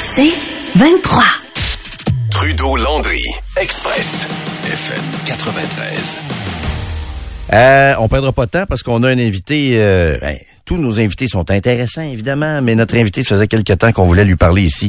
C'est 23. Trudeau-Landry, Express, FM 93. Euh, on perdra pas de temps parce qu'on a un invité. euh, ben, tous nos invités sont intéressants, évidemment, mais notre invité, ça faisait quelque temps qu'on voulait lui parler ici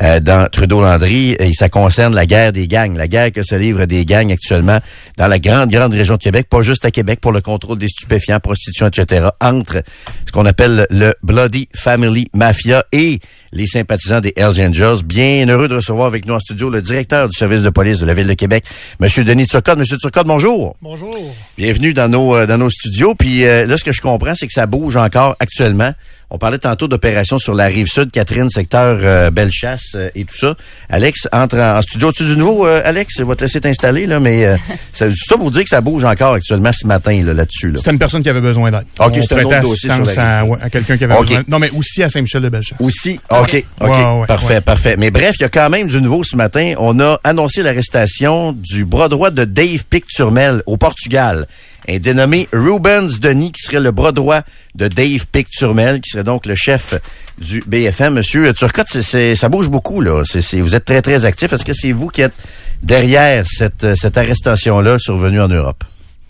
euh, dans Trudeau-Landry. Et ça concerne la guerre des gangs, la guerre que se livrent des gangs actuellement dans la grande, grande région de Québec, pas juste à Québec, pour le contrôle des stupéfiants, prostitution, etc., entre ce qu'on appelle le Bloody Family Mafia et les sympathisants des Hells Angels. Bien heureux de recevoir avec nous en studio le directeur du service de police de la Ville de Québec, Monsieur Denis Turcotte. Monsieur Turcotte, bonjour. Bonjour. Bienvenue dans nos euh, dans nos studios. Puis euh, là, ce que je comprends, c'est que ça bouge encore actuellement. On parlait tantôt d'opérations sur la rive sud, Catherine, secteur euh, Bellechasse euh, et tout ça. Alex entre en, en studio. Tu du nouveau, euh, Alex? Je vais te laisser t'installer, là, mais euh, ça, pour dire que ça bouge encore actuellement ce matin là, là-dessus. Là, C'était une personne qui avait besoin d'aide. Ok, On c'est un autre dossier sur la à, ouais, à quelqu'un qui avait Ok. besoin. Non, mais aussi à Saint-Michel-de-Bellechasse. Aussi? OK, OK. Ouais, ouais, parfait, parfait. Mais bref, il y a quand même du nouveau ce matin. On a annoncé l'arrestation du bras droit de Dave Picturmel au Portugal. Un dénommé Rubens Denis, qui serait le bras droit de Dave Picturmel, qui serait donc le chef du BFM. Monsieur Turcotte, ça bouge beaucoup, là. C'est- vous êtes très, très actif. Est-ce que c'est vous qui êtes derrière cette, euh, cette arrestation-là survenue en Europe?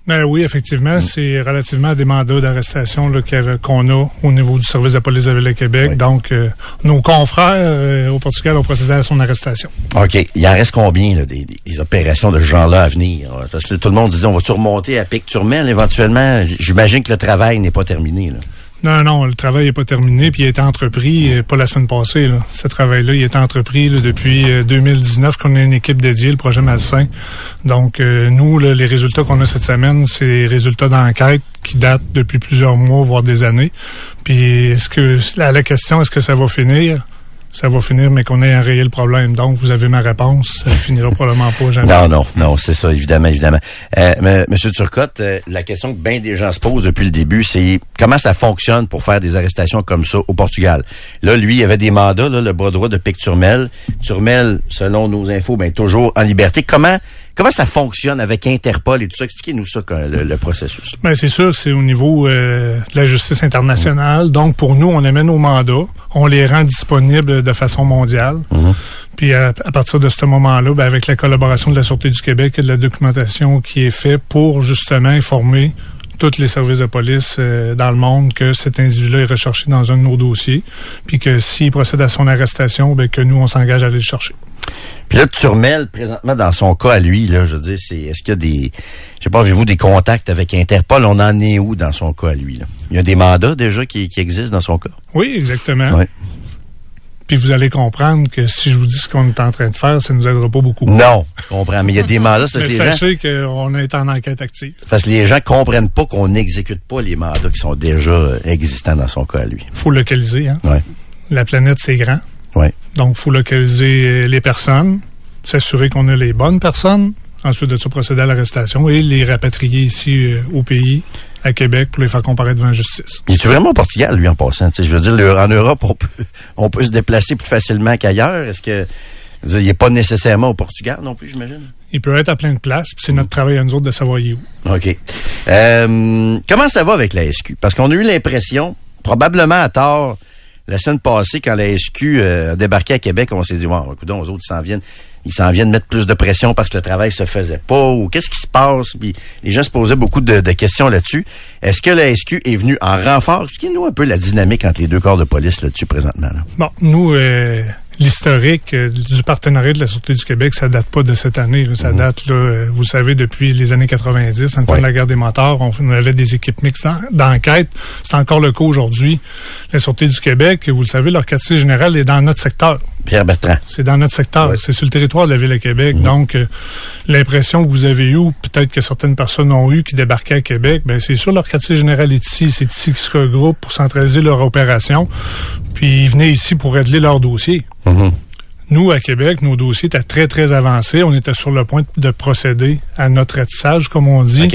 Ben oui, Mm. effectivement, c'est relativement à des mandats d'arrestation avait- qu'on a au niveau du service de police de la Ville de Québec. Oui. Donc, euh, nos confrères euh, au Portugal ont procédé à son arrestation. OK. Il en reste combien là, des, opérations de ce genre-là à venir? Parce que tout le monde disait, on va-tu remonter à Picturmel éventuellement? J'imagine que le travail n'est pas terminé. Là. Non, non, le travail n'est pas terminé, puis il a été entrepris, euh, pas la semaine passée, là. Ce travail-là, il a été entrepris là, depuis euh, 2019 qu'on a une équipe dédiée, le projet Malsain. Donc, euh, nous, là, les résultats qu'on a cette semaine, c'est les résultats d'enquête qui datent depuis plusieurs mois, voire des années. Puis, est-ce que, la question, est-ce que ça va finir? Ça va finir, mais qu'on ait enrayé le problème. Donc, vous avez ma réponse. Ça finira probablement pas jamais. Non, non, non, c'est ça, évidemment, évidemment. Euh, Monsieur Turcotte, euh, la question que bien des gens se posent depuis le début, c'est comment ça fonctionne pour faire des arrestations comme ça au Portugal? Là, lui, il avait des mandats, là, le bras droit de Pic Turmel. Turmel, selon nos infos, ben, toujours en liberté. Comment comment ça fonctionne avec Interpol et tout ça? Expliquez-nous ça, le, le processus. Ben, c'est sûr, c'est au niveau euh, de la justice internationale. Donc, pour nous, on amène nos mandats, on les rend disponibles de façon mondiale. Puis, à, à partir de ce moment-là, ben, avec la collaboration de la Sûreté du Québec et de la documentation qui est faite pour justement informer tous les services de police euh, dans le monde que cet individu-là est recherché dans un de nos dossiers, puis que s'il procède à son arrestation, ben, que nous, on s'engage à aller le chercher. Puis là, Turmel, présentement, dans son cas à lui, là, je veux dire, c'est est-ce qu'il y a des. Je sais pas, avez-vous des contacts avec Interpol? On en est où dans son cas à lui? Là? Il y a des mandats déjà qui, qui existent dans son cas? Oui, exactement. Ouais. Puis vous allez comprendre que si je vous dis ce qu'on est en train de faire, ça nous aidera pas beaucoup. Non, je comprends. Mais il y a des mandats, parce Mais que les gens, sachez qu'on est en enquête active. parce que les gens comprennent pas qu'on n'exécute pas les mandats qui sont déjà euh, existants dans son cas à lui. faut localiser. Hein? Ouais. La planète, c'est grand. Ouais. Donc, faut localiser euh, les personnes, s'assurer qu'on a les bonnes personnes, ensuite de se procéder à l'arrestation et les rapatrier ici euh, au pays, à Québec, pour les faire comparaître devant la justice. Il est vraiment au Portugal, lui, en passant? Je veux dire, le- en Europe, on peut, on peut se déplacer plus facilement qu'ailleurs. Est-ce que. dire, il n'est pas nécessairement au Portugal non plus, j'imagine? Il peut être à plein de places, puis c'est notre travail à nous autres de savoir est où. OK. Euh, comment ça va avec la SQ? Parce qu'on a eu l'impression, probablement à tort, la semaine passée, quand la SQ euh, a débarqué à Québec, on s'est dit, wow, écoute, aux autres, ils s'en viennent. Ils s'en viennent mettre plus de pression parce que le travail se faisait pas ou qu'est-ce qui se passe? Puis les gens se posaient beaucoup de, questions là-dessus. Est-ce que la SQ est venue en renfort? Expliquez-nous un peu la dynamique entre les deux corps de police là-dessus présentement. Bon, nous, euh, l'historique euh, du partenariat de la Sûreté du Québec, ça date pas de cette année. là. Ça date, là, euh, vous savez, depuis les années 90, en temps Ouais. de la guerre des moteurs, on, on avait des équipes mixtes d'en- d'enquête. C'est encore le cas aujourd'hui. La Sûreté du Québec, vous le savez, leur quartier général est dans notre secteur. Pierre Bertrand. C'est dans notre secteur. Ouais. C'est sur le territoire de la Ville de Québec. Donc, euh, l'impression que vous avez eue, peut-être que certaines personnes ont eu qui débarquaient à Québec, ben c'est sûr, leur quartier général est ici. C'est ici qu'ils se regroupent pour centraliser leur opération. Puis, ils venaient ici pour régler leurs dossiers. Mhm. Nous, à Québec, nos dossiers étaient très, très avancés. On était sur le point de procéder à notre ratissage, comme on dit.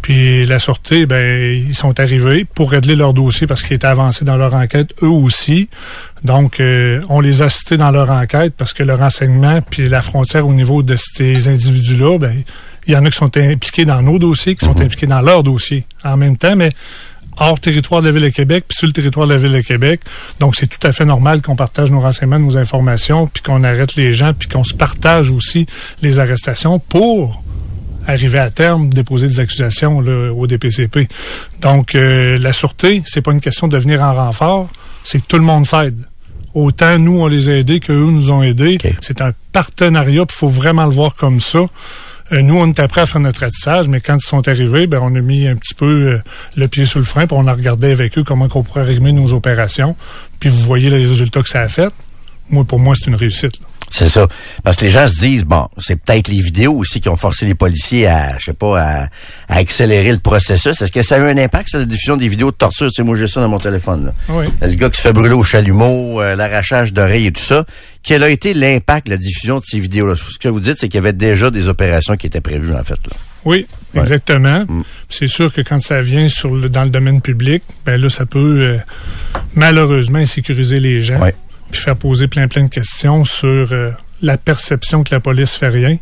Puis la Sûreté, ben, ils sont arrivés pour régler leur dossier parce qu'ils étaient avancés dans leur enquête, eux aussi. Donc, euh, on les a assistés dans leur enquête parce que le renseignement puis la frontière au niveau de ces individus-là, ben, il y en a qui sont impliqués dans nos dossiers, qui sont impliqués dans leurs dossiers en même temps, mais hors territoire de la Ville de Québec, puis sur le territoire de la Ville de Québec. Donc, c'est tout à fait normal qu'on partage nos renseignements, nos informations, puis qu'on arrête les gens, puis qu'on se partage aussi les arrestations pour arriver à terme, déposer des accusations là, au DPCP. Donc, euh, la sûreté, c'est pas une question de venir en renfort, c'est que tout le monde s'aide. Autant nous, on les a aidés qu'eux nous ont aidés. C'est un partenariat, il faut vraiment le voir comme ça. Euh, nous, on était prêts à faire notre ratissage, mais quand ils sont arrivés, ben, on a mis un petit peu euh, le pied sous le frein, puis on a regardé avec eux comment on pourrait rythmer nos opérations. Puis vous voyez les résultats que ça a fait. Moi, pour moi, c'est une réussite. là. C'est ça. Parce que les gens se disent, bon, c'est peut-être les vidéos aussi qui ont forcé les policiers à, je sais pas, à, à accélérer le processus. Est-ce que ça a eu un impact sur la diffusion des vidéos de torture? Tu sais, moi, j'ai ça dans mon téléphone, là. Oui. Le gars qui se fait brûler au chalumeau, euh, l'arrachage d'oreilles et tout ça. Quel a été l'impact de la diffusion de ces vidéos-là? Ce que vous dites, c'est qu'il y avait déjà des opérations qui étaient prévues, en fait, là. Oui, Ouais. exactement. Mm. C'est sûr que quand ça vient sur le, dans le domaine public, ben là, ça peut euh, malheureusement insécuriser les gens, Ouais. Puis faire poser plein plein de questions sur euh, la perception que la police fait rien.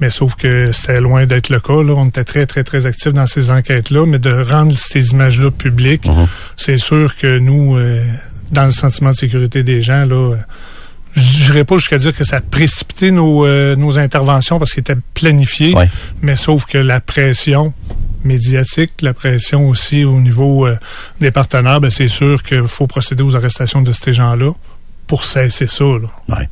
Mais sauf que c'était loin d'être le cas. Là. On était très, très, très actifs dans ces enquêtes-là, mais de rendre ces images-là publiques, c'est sûr que nous, euh, dans le sentiment de sécurité des gens, là, euh, je n'irai pas jusqu'à dire que ça a précipité nos, euh, nos interventions parce qu'ils étaient planifiés, Ouais. mais sauf que la pression médiatique, la pression aussi au niveau euh, des partenaires, ben, c'est sûr qu'il faut procéder aux arrestations de ces gens-là pour cesser ça. Là. Ouais.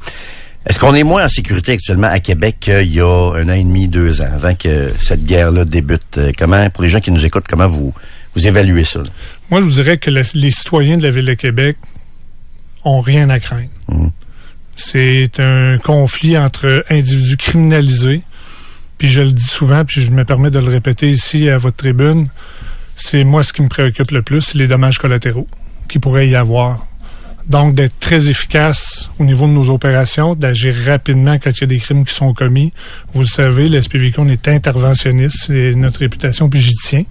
Est-ce qu'on est moins en sécurité actuellement à Québec qu'il y a un an et demi, deux ans, avant que cette guerre-là débute? Euh, Comment, pour les gens qui nous écoutent, comment vous, vous évaluez ça? là? Moi, je vous dirais que le- les citoyens de la Ville de Québec ont rien à craindre. Mhm. C'est un conflit entre individus criminalisés, puis je le dis souvent, puis je me permets de le répéter ici à votre tribune, c'est moi ce qui me préoccupe le plus, c'est les dommages collatéraux qui pourraient y avoir. Donc, d'être très efficace au niveau de nos opérations, d'agir rapidement quand il y a des crimes qui sont commis. Vous le savez, le est interventionniste, c'est notre réputation, puis j'y tiens.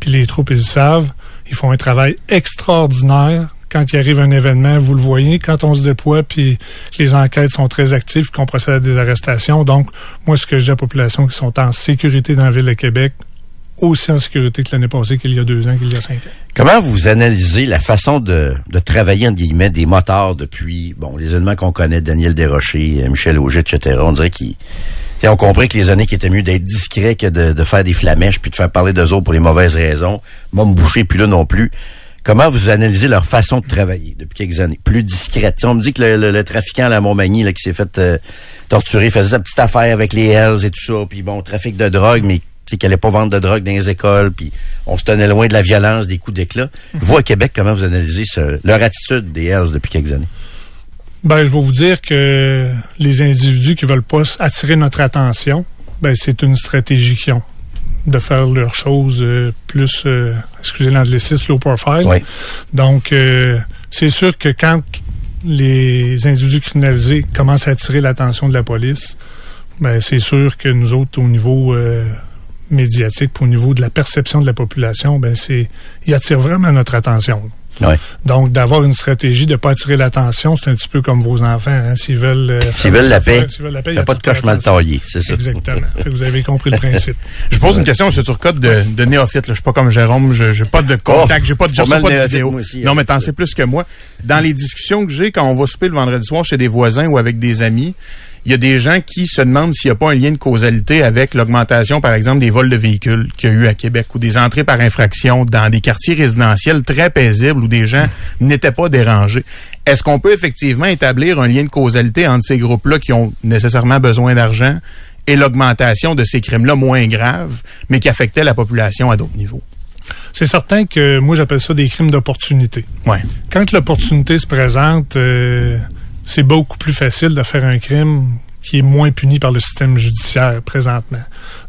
Puis les troupes, ils le savent. Ils font un travail extraordinaire. Quand il arrive un événement, vous le voyez, quand on se déploie, puis les enquêtes sont très actives, puis qu'on procède à des arrestations. Donc, moi, ce que dis à la population qui sont en sécurité dans la Ville de Québec, aussi en sécurité que l'année passée, qu'il y a deux ans, qu'il y a cinq ans. Comment vous analysez la façon de, de travailler, entre guillemets, des motards depuis, bon, les éléments qu'on connaît, Daniel Desrochers, euh, Michel Auger, etc. On dirait qu'ils, tu sais, on compris que les années qui étaient mieux d'être discrets que de, de faire des flamèches puis de faire parler d'eux autres pour les mauvaises raisons. Moi, me boucher, puis là non plus. Comment vous analysez leur façon de travailler depuis quelques années? Plus discrète. On me dit que le, le- le trafiquant à la Montmagny, là, qui s'est fait euh, torturer, faisait sa petite affaire avec les Hells et tout ça, puis bon, trafic de drogue, mais sais, qu'elle allait pas vendre de drogue dans les écoles, puis on se tenait loin de la violence, des coups d'éclat. Vous, à Québec, comment vous analysez ce- leur attitude des Hells depuis quelques années? Ben, je vais vous dire que les individus qui veulent pas attirer notre attention, ben, c'est une stratégie qu'ils ont de faire leurs choses euh, plus, euh, excusez l'anglicisme, low profile. Oui. Donc, euh, c'est sûr que quand les individus criminalisés commencent à attirer l'attention de la police, ben, c'est sûr que nous autres, au niveau médiatique, puis au niveau de la perception de la population, ben, c'est, ils attirent vraiment notre attention. Donc, d'avoir une stratégie de ne pas attirer l'attention, c'est un petit peu comme vos enfants. Hein, s'ils veulent, euh, S'ils veulent la paix, s'ils veulent la paix, il n'y a pas de coche mal l'attention. taillé, c'est ça. Exactement. Fait que vous avez compris le principe. Je pose une question, M. Turcotte, de, de néophyte. là. Je suis pas comme Jérôme, je j'ai pas de contact, Oh, j'ai pas de, pas reçois pas de vidéo. aussi, non, mais avec t'en sais plus que moi. Dans les discussions que j'ai quand on va souper le vendredi soir chez des voisins ou avec des amis, il y a des gens qui se demandent s'il n'y a pas un lien de causalité avec l'augmentation, par exemple, des vols de véhicules qu'il y a eu à Québec ou des entrées par infraction dans des quartiers résidentiels très paisibles où des gens n'étaient pas dérangés. Est-ce qu'on peut effectivement établir un lien de causalité entre ces groupes-là qui ont nécessairement besoin d'argent et l'augmentation de ces crimes-là moins graves, mais qui affectaient la population à d'autres niveaux? C'est certain que moi, j'appelle ça des crimes d'opportunité. Ouais. Quand l'opportunité se présente, euh, c'est beaucoup plus facile de faire un crime qui est moins puni par le système judiciaire présentement.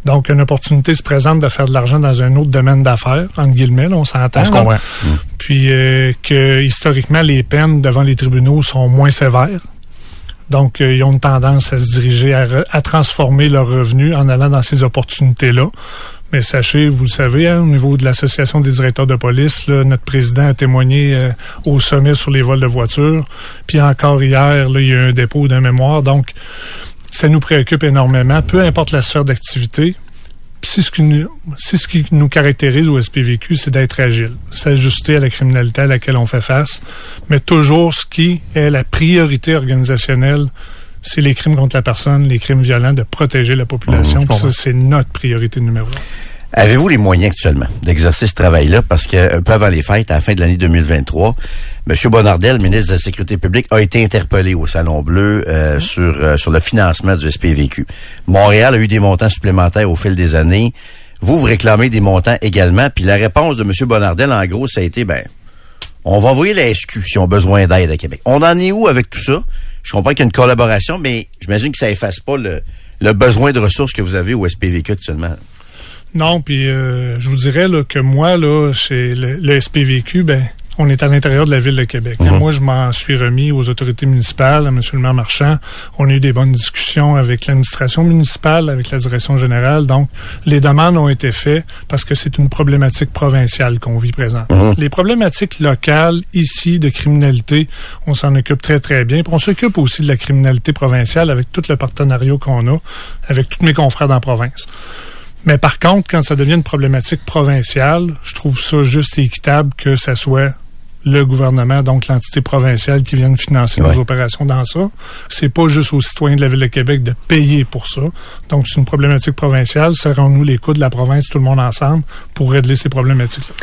Donc, une opportunité se présente de faire de l'argent dans un autre domaine d'affaires, entre guillemets, on s'entend. Puis euh, que historiquement, les peines devant les tribunaux sont moins sévères. Donc, euh, ils ont une tendance à se diriger à, à transformer leurs revenus en allant dans ces opportunités-là. Mais sachez, vous le savez, hein, au niveau de l'Association des directeurs de police, notre président a témoigné euh, au sommet sur les vols de voitures. Puis encore hier, là, il y a eu un dépôt d'un mémoire. Donc, ça nous préoccupe énormément, peu importe la sphère d'activité. C'est ce, qui nous, ce qui nous caractérise au SPVQ, c'est d'être agile, s'ajuster à la criminalité à laquelle on fait face, mais toujours ce qui est la priorité organisationnelle c'est les crimes contre la personne, les crimes violents, de protéger la population. Mmh, ça, c'est notre priorité numéro un. Avez-vous les moyens actuellement d'exercer ce travail-là? Parce que un peu avant les fêtes, à la fin de l'année 2023, M. Bonardel, ministre de la Sécurité publique, a été interpellé au Salon Bleu euh, mmh. sur, euh, sur le financement du SPVQ. Montréal a eu des montants supplémentaires au fil des années. Vous, vous réclamez des montants également. Puis la réponse de M. Bonardel, en gros, ça a été, ben, on va envoyer la SQ si on a besoin d'aide à Québec. On en est où avec tout ça? Je comprends qu'il y a une collaboration, mais j'imagine que ça efface pas le, besoin de ressources que vous avez au SPVQ actuellement. Non, puis euh, je vous dirais que moi, là, chez le SPVQ, ben, on est à l'intérieur de la ville de Québec. Mhm. Moi, je m'en suis remis aux autorités municipales, à M. le maire Marchand. On a eu des bonnes discussions avec l'administration municipale, avec la direction générale. Donc, les demandes ont été faites parce que c'est une problématique provinciale qu'on vit présent. Mhm. Les problématiques locales, ici, de criminalité, on s'en occupe très, très bien. Puis on s'occupe aussi de la criminalité provinciale avec tout le partenariat qu'on a avec tous mes confrères dans la province. Mais par contre, quand ça devient une problématique provinciale, je trouve ça juste et équitable que ça soit le gouvernement, donc l'entité provinciale qui vient financer nos opérations dans ça. C'est pas juste aux citoyens de la Ville de Québec de payer pour ça. Donc, c'est une problématique provinciale. Serrons-nous les coups de la province, tout le monde ensemble, pour régler ces problématiques-là.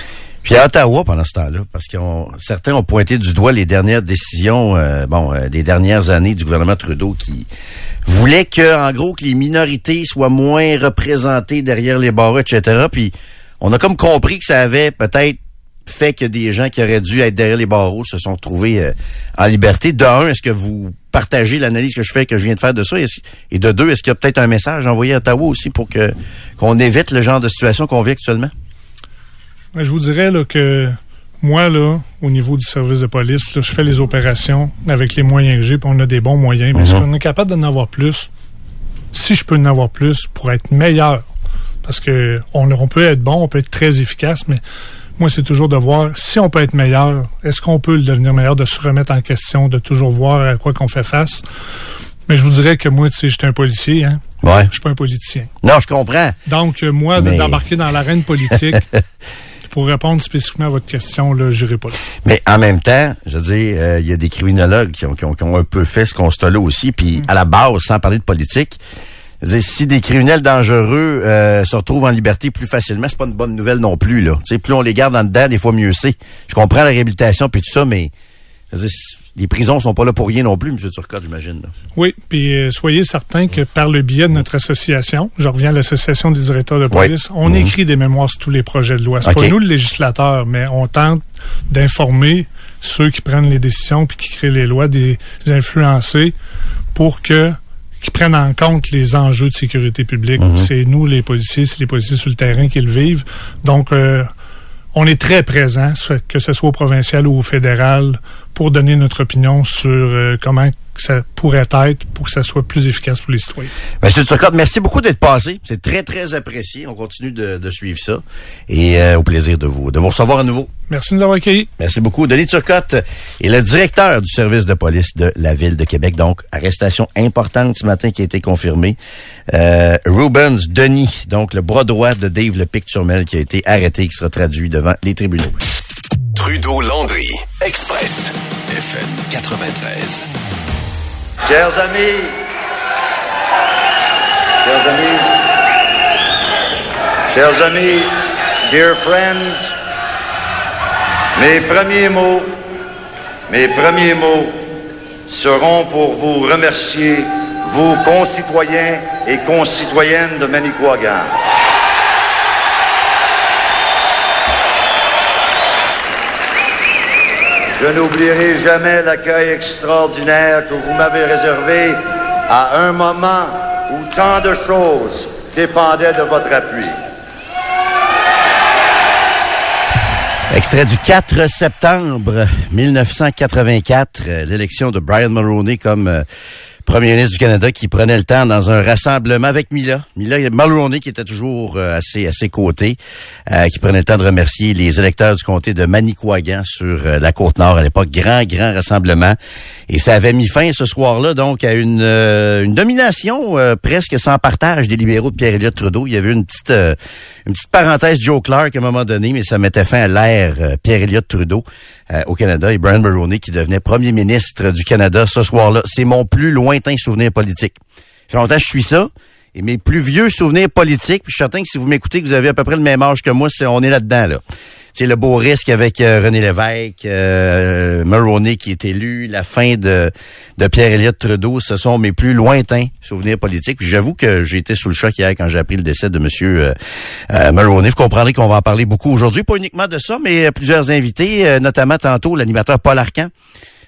Puis à Ottawa pendant ce temps-là, parce que certains ont pointé du doigt les dernières décisions, euh, bon, euh, des dernières années du gouvernement Trudeau qui voulait que, en gros, que les minorités soient moins représentées derrière les barreaux, etc. Puis on a comme compris que ça avait peut-être fait que des gens qui auraient dû être derrière les barreaux se sont trouvés euh, en liberté. De un, est-ce que vous partagez l'analyse que je fais, que je viens de faire de ça? Et de deux, est-ce qu'il y a peut-être un message envoyé à Ottawa aussi pour que qu'on évite le genre de situation qu'on vit actuellement? Je vous dirais là, que moi, là, au niveau du service de police, je fais les opérations avec les moyens que j'ai, puis on a des bons moyens. Mais si mhm. on est capable d'en avoir plus, si je peux en avoir plus pour être meilleur, parce que on, on peut être bon, on peut être très efficace, mais moi, c'est toujours de voir si on peut être meilleur. Est-ce qu'on peut le devenir meilleur, de se remettre en question, de toujours voir à quoi qu'on fait face. Mais je vous dirais que moi, tu sais, j'étais un policier, hein. Ouais. Je suis pas un politicien. Non, je comprends. Donc, euh, moi, d'embarquer dans l'arène politique, pour répondre spécifiquement à votre question, là, j'irai pas là. Mais en même temps, je veux dire, euh, il y a des criminologues qui ont, qui ont, un peu fait ce constat-là aussi, puis mm. à la base, sans parler de politique, si des criminels dangereux euh, se retrouvent en liberté plus facilement, c'est pas une bonne nouvelle non plus. Là. plus on les garde en dedans, des fois mieux c'est. Je comprends la réhabilitation puis tout ça, mais les prisons sont pas là pour rien non plus, M. Turcotte, j'imagine. Oui, puis euh, soyez certains que par le biais de notre association, je reviens à l'association des directeurs de police, on mhm. écrit des mémoires sur tous les projets de loi. C'est pas nous le législateur, mais on tente d'informer ceux qui prennent les décisions puis qui créent les lois, des influencés, pour que qui prennent en compte les enjeux de sécurité publique. Mhm. C'est nous, les policiers, c'est les policiers sur le terrain qui le vivent. Donc, euh, on est très présent, que ce soit au provincial ou au fédéral, pour donner notre opinion sur euh, comment ça pourrait être pour que ça soit plus efficace pour les citoyens. Monsieur Turcotte, merci beaucoup d'être passé. C'est très, très apprécié. On continue de, suivre ça. Et euh, au plaisir de vous, de vous recevoir à nouveau. Merci de nous avoir accueillis. Merci beaucoup. Denis Turcotte est le directeur du service de police de la Ville de Québec. Donc, arrestation importante ce matin qui a été confirmée. Euh, Rubens Denis, donc le bras droit de Dave Lepic-Turmel qui a été arrêté, qui sera traduit devant les tribunaux. Trudeau-Landry, Express, FM 93. Chers amis, chers amis, chers amis, dear friends, mes premiers mots, mes premiers mots seront pour vous remercier, vous concitoyens et concitoyennes de Manicouagan. Je n'oublierai jamais l'accueil extraordinaire que vous m'avez réservé à un moment où tant de choses dépendaient de votre appui. Extrait du 4 septembre 1984, euh, l'élection de Brian Mulroney comme euh, premier ministre du Canada qui prenait le temps dans un rassemblement avec Mila. Mila Mulroney qui était toujours euh, à ses côtés, euh, qui prenait le temps de remercier les électeurs du comté de Manicouagan sur euh, la côte nord à l'époque. Grand, grand rassemblement. Et ça avait mis fin ce soir-là donc à une, une domination presque sans partage des libéraux de Pierre-Éliott Trudeau. Il y avait une petite, une petite parenthèse Joe Clark à un moment donné, mais ça mettait fin à l'ère Pierre-Éliott Trudeau au Canada. Et Brian Mulroney qui devenait premier ministre du Canada ce soir-là. C'est mon plus loin souvenirs politiques. Ça fait longtemps que je suis ça. Et mes plus vieux souvenirs politiques, puis je suis certain que si vous m'écoutez, que vous avez à peu près le même âge que moi, on est là-dedans, là. C'est le beau risque avec euh, René Lévesque, euh, Mulroney qui est élu, la fin de, Pierre-Éliott Trudeau, ce sont mes plus lointains souvenirs politiques. Puis j'avoue que j'ai été sous le choc hier quand j'ai appris le décès de Monsieur euh, euh Mulroney. Vous comprendrez qu'on va en parler beaucoup aujourd'hui, pas uniquement de ça, mais plusieurs invités, notamment tantôt l'animateur Paul Arcan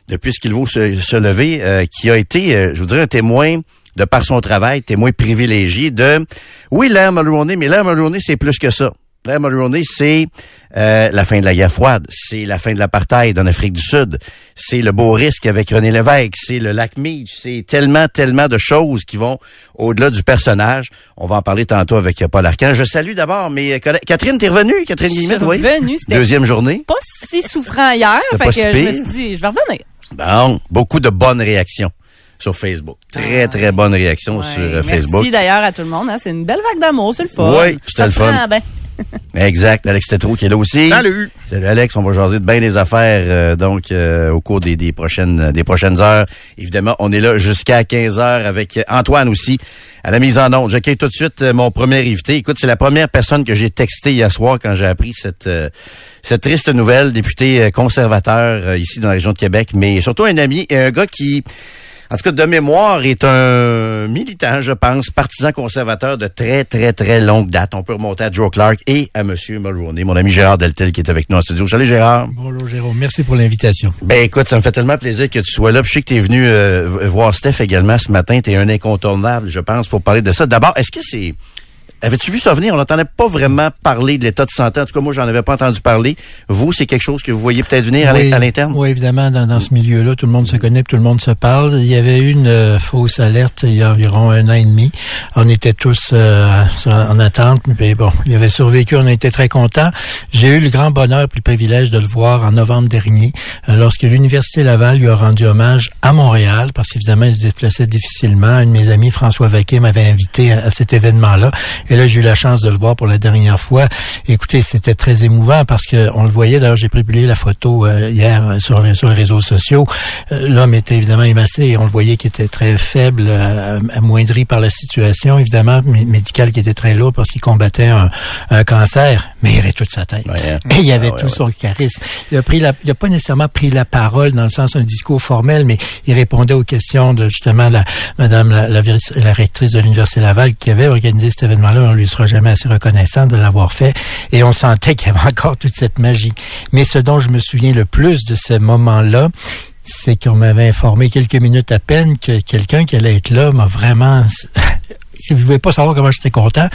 depuis qu'il vaut se, lever, euh, qui a été, euh, je vous dirais, un témoin de par son travail, témoin privilégié de, oui, l'ère Mulroney, mais l'ère Mulroney, c'est plus que ça. L'ère Mulroney, c'est euh, la fin de la guerre froide, c'est la fin de l'apartheid en Afrique du Sud, c'est le beau risque avec René Lévesque, c'est le lac Meach, c'est tellement, tellement de choses qui vont au-delà du personnage. On va en parler tantôt avec Paul Arcan. Je salue d'abord mes collègues. Catherine, t'es revenue? Catherine Guillemette, oui? Deuxième journée. Pas si souffrant hier, fait que je me suis dit, je vais revenir. Bon, beaucoup de bonnes réactions sur Facebook. Très, ah, très bonnes réactions sur euh, Facebook. Merci d'ailleurs à tout le monde. Hein. C'est une belle vague d'amour, c'est le fun. Oui, c'était le fun. exact. Alex Tétro qui est là aussi. Salut. Salut Alex. On va jaser de bien des affaires euh, donc euh, au cours des, des, prochaines des prochaines heures. Évidemment, on est là jusqu'à 15 heures avec Antoine aussi à la mise en onde. J'accueille tout de suite mon premier invité. Écoute, c'est la première personne que j'ai texté hier soir quand j'ai appris cette cette triste nouvelle, député conservateur ici dans la région de Québec, mais surtout un ami et un gars qui en tout cas, de mémoire, est un militant, je pense, partisan conservateur de très, très, très longue date. On peut remonter à Joe Clark et à M. Mulroney, mon ami Gérard Deltel qui est avec nous en studio. Salut Gérard. Bonjour Jérôme, merci pour l'invitation. Ben écoute, ça me fait tellement plaisir que tu sois là. je sais que tu es venu euh, voir Steph également ce matin. Tu es un incontournable, je pense, pour parler de ça. D'abord, est-ce que c'est Avais-tu vu ça venir? On n'entendait pas vraiment parler de l'état de santé. En tout cas, moi, j'en avais pas entendu parler. Vous, c'est quelque chose que vous voyez peut-être venir à l'interne? Oui, évidemment, dans, ce milieu-là, tout le monde se connaît, tout le monde se parle. Il y avait eu une euh, fausse alerte il y a environ un an et demi. On était tous euh, en attente, mais bon, il avait survécu, on était très contents. J'ai eu le grand bonheur et le privilège de le voir en novembre dernier, euh, lorsque l'Université Laval lui a rendu hommage à Montréal, parce qu'évidemment, il se déplaçait difficilement. Un de mes amis, François Vaquet, m'avait invité à cet événement-là. Et là, j'ai eu la chance de le voir pour la dernière fois. Écoutez, c'était très émouvant parce que on le voyait. D'ailleurs, j'ai publié la photo euh, hier euh, sur, les, sur les réseaux sociaux. Euh, l'homme était évidemment émassé et on le voyait qui était très faible, amoindri par la situation, évidemment, médicale qui était très lourde parce qu'il combattait un, un, cancer. Mais il avait toute sa tête. Hein. Et il avait ah tout son charisme. Il a pris la, il a pas nécessairement pris la parole dans le sens d'un discours formel, mais il répondait aux questions de justement la Madame la, la, la rectrice de l'Université Laval qui avait organisé cet événement on lui sera jamais assez reconnaissant de l'avoir fait. Et on sentait qu'il y avait encore toute cette magie. Mais ce dont je me souviens le plus de ce moment-là, c'est qu'on m'avait informé quelques minutes à peine que quelqu'un qui allait être là m'a vraiment... si vous ne voulez pas savoir comment j'étais content,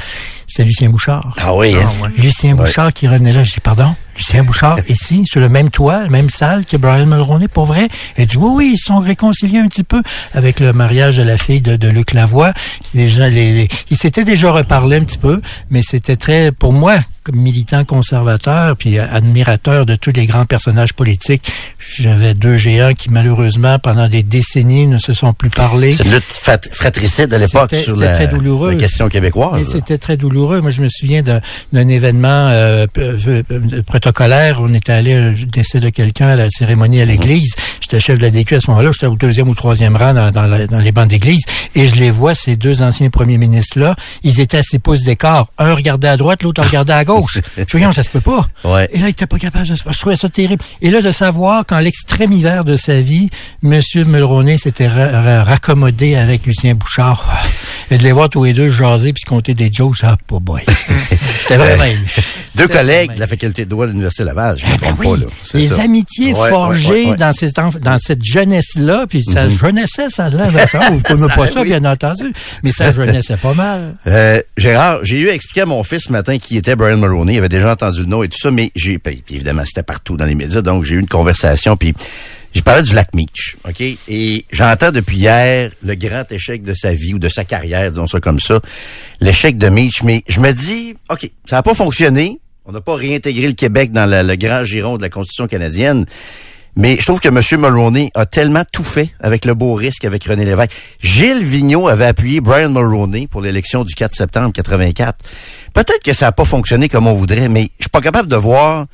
c'est Lucien Bouchard. Ah oui. Hein? Ah Lucien Bouchard qui revenait là. Je dis, pardon, Lucien Bouchard, ici, sur le même toit, la même salle que Brian Mulroney, pour vrai. Et dit, oui, oui, ils sont réconciliés un petit peu avec le mariage de la fille de, de Luc Lavoie. Les gens, les, ils s'étaient déjà reparlé un petit peu, mais c'était très, pour moi, comme militant conservateur puis admirateur de tous les grands personnages politiques, j'avais deux géants qui malheureusement pendant des décennies ne se sont plus parlé. C'est une lutte fratricide à l'époque sur la, très douloureux. la question québécoise. C'était très douloureux. Moi, je me souviens d'un événement euh, euh, protocolaire. On était allé au décès de quelqu'un à la cérémonie à l'église. J'étais chef de la DQ à ce moment-là. J'étais au deuxième ou troisième rang dans, dans, les bancs d'église. Et je les vois, ces deux anciens premiers ministres-là. Ils étaient à six pouces d'écart. Un regardait à droite, l'autre regardait à gauche. je me ça se peut pas. Ouais. Et là, il était pas capable de se Je trouvais ça terrible. Et là, de savoir qu'en l'extrême hiver de sa vie, M. Mulroney s'était raccommodé avec Lucien Bouchard. Et de les voir tous les deux jaser puis compter des jokes, ah, pas boy. C'était vraiment Deux collègues de la faculté de droit de l'Université Laval, je ne me ben pas. Là. Les amitiés forgées dans, ces, dans cette jeunesse-là, puis ça mm jeunessait, ça là, ça, vous ne pas ça, bien entendu, mais ça jeunessait pas mal. Euh, Gérard, j'ai eu à expliquer à mon fils ce matin qui était Brian Maroney, il avait déjà entendu le nom et tout ça, mais j'ai, puis évidemment, c'était partout dans les médias, donc j'ai eu une conversation, puis j'ai parlé du lac Meach, OK? Et j'entends depuis hier le grand échec de sa vie ou de sa carrière, disons ça comme ça, l'échec de Meach, mais je me dis, OK, ça n'a pas fonctionné, on n'a pas réintégré le Québec dans le grand giron de la Constitution canadienne, mais je trouve que M. Mulroney a tellement tout fait avec le beau risque avec René Lévesque. Gilles Vigneault avait appuyé Brian Mulroney pour l'élection du 4 septembre 84. Peut-être que ça n'a pas fonctionné comme on voudrait, mais je suis pas capable de voir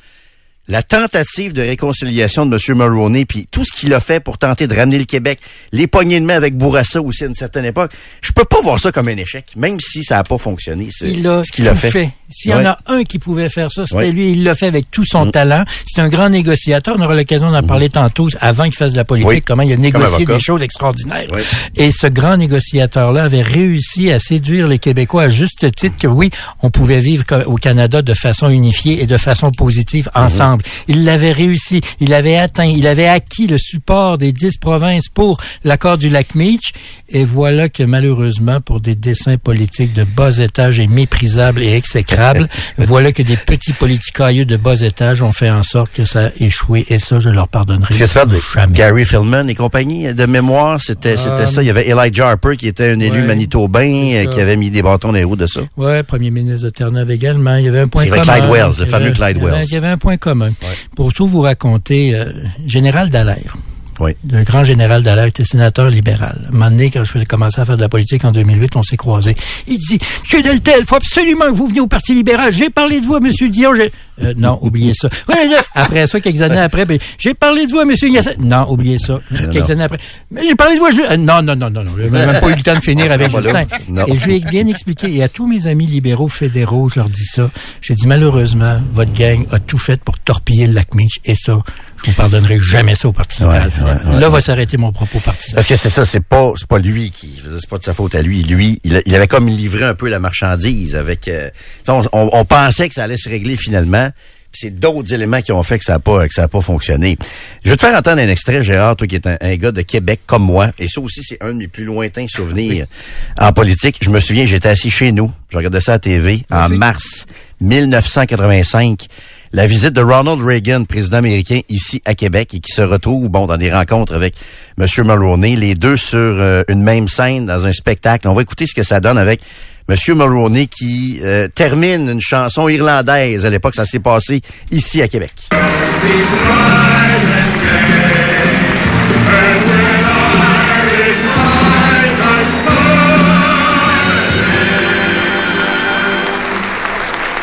la tentative de réconciliation de M. Mulroney, puis tout ce qu'il a fait pour tenter de ramener le Québec, les poignées de main avec Bourassa aussi à une certaine époque, je peux pas voir ça comme un échec, même si ça n'a pas fonctionné. Il a ce qu'il a fait. S'il y en a un qui pouvait faire ça, c'était lui. Il l'a fait avec tout son mm. talent. C'est un grand négociateur. On aura l'occasion d'en mm. parler tantôt, avant qu'il fasse de la politique, comment il a négocié des choses extraordinaires. Et ce grand négociateur-là avait réussi à séduire les Québécois à juste titre que oui, on pouvait vivre au Canada de façon unifiée et de façon positive mm-hmm. Ensemble. Il l'avait réussi. Il avait atteint, il avait acquis le support des dix provinces pour l'accord du lac Meach. Et voilà que malheureusement, pour des dessins politiques de bas étage et méprisables et exécrables, voilà que des petits politicailleux de bas étage ont fait en sorte que ça a échoué. Et ça, je leur pardonnerai jamais. Gary Philman et compagnie, de mémoire, c'était c'était ça. Il y avait Elijah Harper qui était un élu manitobain euh, qui avait mis des bâtons dans les roues de ça. Ouais, premier ministre de Terre-Neuve également. Il y avait un point commun. Clyde Wells, le fameux Clyde Wells. Il y avait un point commun. Pour tout vous raconter, euh, Général Dallaire. Oui. Le grand général Dallaire était sénateur libéral. Un moment donné, quand je commencé à faire de la politique en 2008, on s'est croisés. Il dit, Monsieur Deltel, faut absolument que vous veniez au Parti libéral. J'ai parlé de vous à Monsieur Dion. Euh, non, oubliez ça. après ça, quelques années après, ben, j'ai parlé de vous à M. Gasset. Non, oubliez ça. quelques années après. Mais j'ai parlé de vous à... Euh, non, non, non, non, non. J'ai même pas eu le temps de finir avec Justin. Et je lui ai bien expliqué. Et à tous mes amis libéraux fédéraux, je leur dis ça. J'ai dit, malheureusement, votre gang a tout fait pour torpiller le lac Minch. Et ça, je vous pardonnerai jamais ça au Parti libéral. Là va s'arrêter mon propos partisan. Parce que c'est ça, c'est pas, c'est pas lui qui, c'est pas de sa faute à lui. Lui, il, avait comme livré un peu la marchandise avec. Euh, on, on, pensait que ça allait se régler finalement. C'est d'autres éléments qui ont fait que ça n'a pas, que ça a pas fonctionné. Je vais te faire entendre un extrait, Gérard, toi qui es un, gars de Québec comme moi. Et ça aussi, c'est un de mes plus lointains souvenirs en politique. Je me souviens, j'étais assis chez nous. Je regardais ça à la TV en mars 1985 la visite de Ronald Reagan, président américain, ici à Québec, et qui se retrouve, bon, dans des rencontres avec M. Mulroney, les deux sur euh, une même scène dans un spectacle. On va écouter ce que ça donne avec M. Mulroney qui euh, termine une chanson irlandaise. À l'époque, ça s'est passé ici à Québec.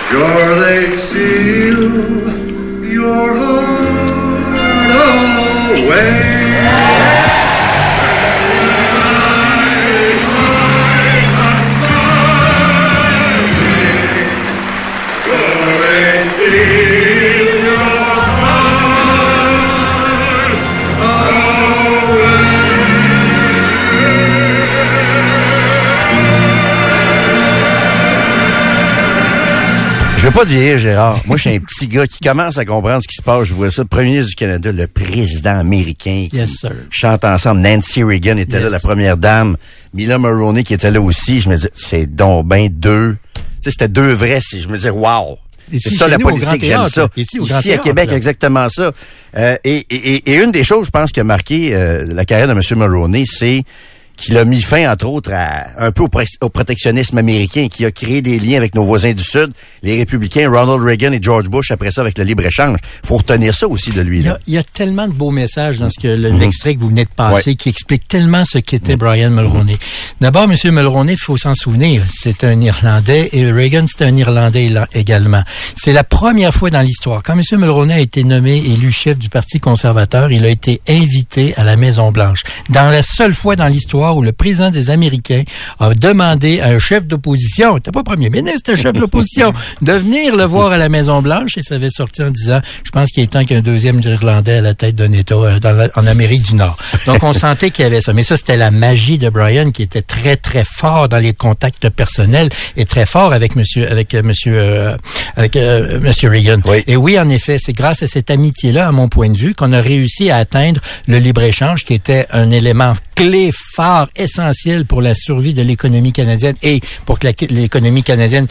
Sure they seal your heart away. Pas te vieillir, Gérard. Moi, je suis un petit gars qui commence à comprendre ce qui se passe. Je vois ça. Le premier ministre du Canada, le président américain qui chante ensemble. Nancy Reagan était là, la première dame. Mila Mulroney qui était là aussi. Je me dis, c'est donc ben deux. Tu sais, c'était deux vrais. Je me disais, wow. C'est ça la politique, j'aime ça. Ici, à Québec, exactement ça. Euh, et, et, et, une des choses, je pense, qui a marqué euh, la carrière de M. Mulroney, c'est qui a mis fin, entre autres, à, un peu au, protectionnisme américain, qui a créé des liens avec nos voisins du Sud, les républicains, Ronald Reagan et George Bush, après ça, avec le libre-échange. faut retenir ça aussi de lui. Il y, a, tellement de beaux messages dans ce que mhm. l'extrait que vous venez de passer qui explique tellement ce qu'était. Brian Mulroney. D'abord, M. Mulroney, il faut s'en souvenir, c'est un Irlandais et Reagan, c'est un Irlandais également. C'est la première fois dans l'histoire. Quand M. Mulroney a été nommé élu chef du Parti conservateur, il a été invité à la Maison-Blanche. Dans la seule fois dans l'histoire où le président des Américains a demandé à un chef d'opposition, t'es pas premier ministre, c'était chef de l'opposition, de venir le voir à la Maison-Blanche et ça avait sorti en disant, je pense qu'il est temps qu'un deuxième Irlandais à la tête d'un État euh, dans en Amérique du Nord. Donc, on sentait qu'il y avait ça. Mais ça, c'était la magie de Brian qui était très, très fort dans les contacts personnels et très fort avec monsieur, avec euh, monsieur, euh, avec monsieur Reagan. Et oui, en effet, c'est grâce à cette amitié-là, à mon point de vue, qu'on a réussi à atteindre le libre-échange qui était un élément clé, phare, essentiel pour la survie de l'économie canadienne et pour que l'économie canadienne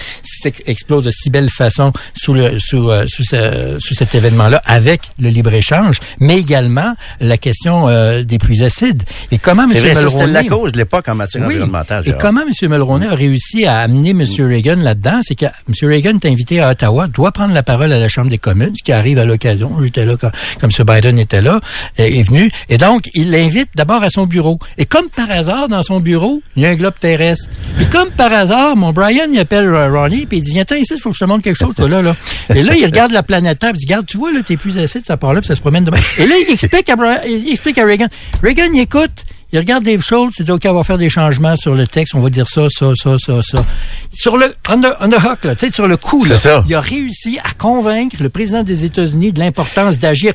explose de si belle façon sous le sous euh, sous, sous, cet événement-là avec le libre-échange, mais également la question euh, des pluies acides. Et comment M. Mulroney... La cause de l'époque en matière environnementale. Et comment M. Mulroney a réussi à amener M. Reagan là-dedans, c'est que M. Reagan est invité à Ottawa, doit prendre la parole à la Chambre des communes, ce qui arrive à l'occasion. J'étais là quand, comme M. Biden était là, est venu. Et donc, il l'invite d'abord à son bureau. Et comme par hasard, dans son bureau, il y a un globe terrestre. Et comme par hasard, mon Brian, il appelle Ronnie, puis il dit, viens ici, il faut que je te montre quelque chose, toi, là, là. Et là, il regarde la planète Terre, il dit, regarde, tu vois, là, t'es plus acide, ça part là, puis ça se promène demain. Et là, il explique à, il explique à Reagan. Reagan, il écoute, il regarde Dave Schultz, il dit, OK, on va faire des changements sur le texte, on va dire ça, ça, ça, ça, ça. Sur le, on the, hook, là, tu sais, sur le coup, là, il a réussi à convaincre le président des États-Unis de l'importance d'agir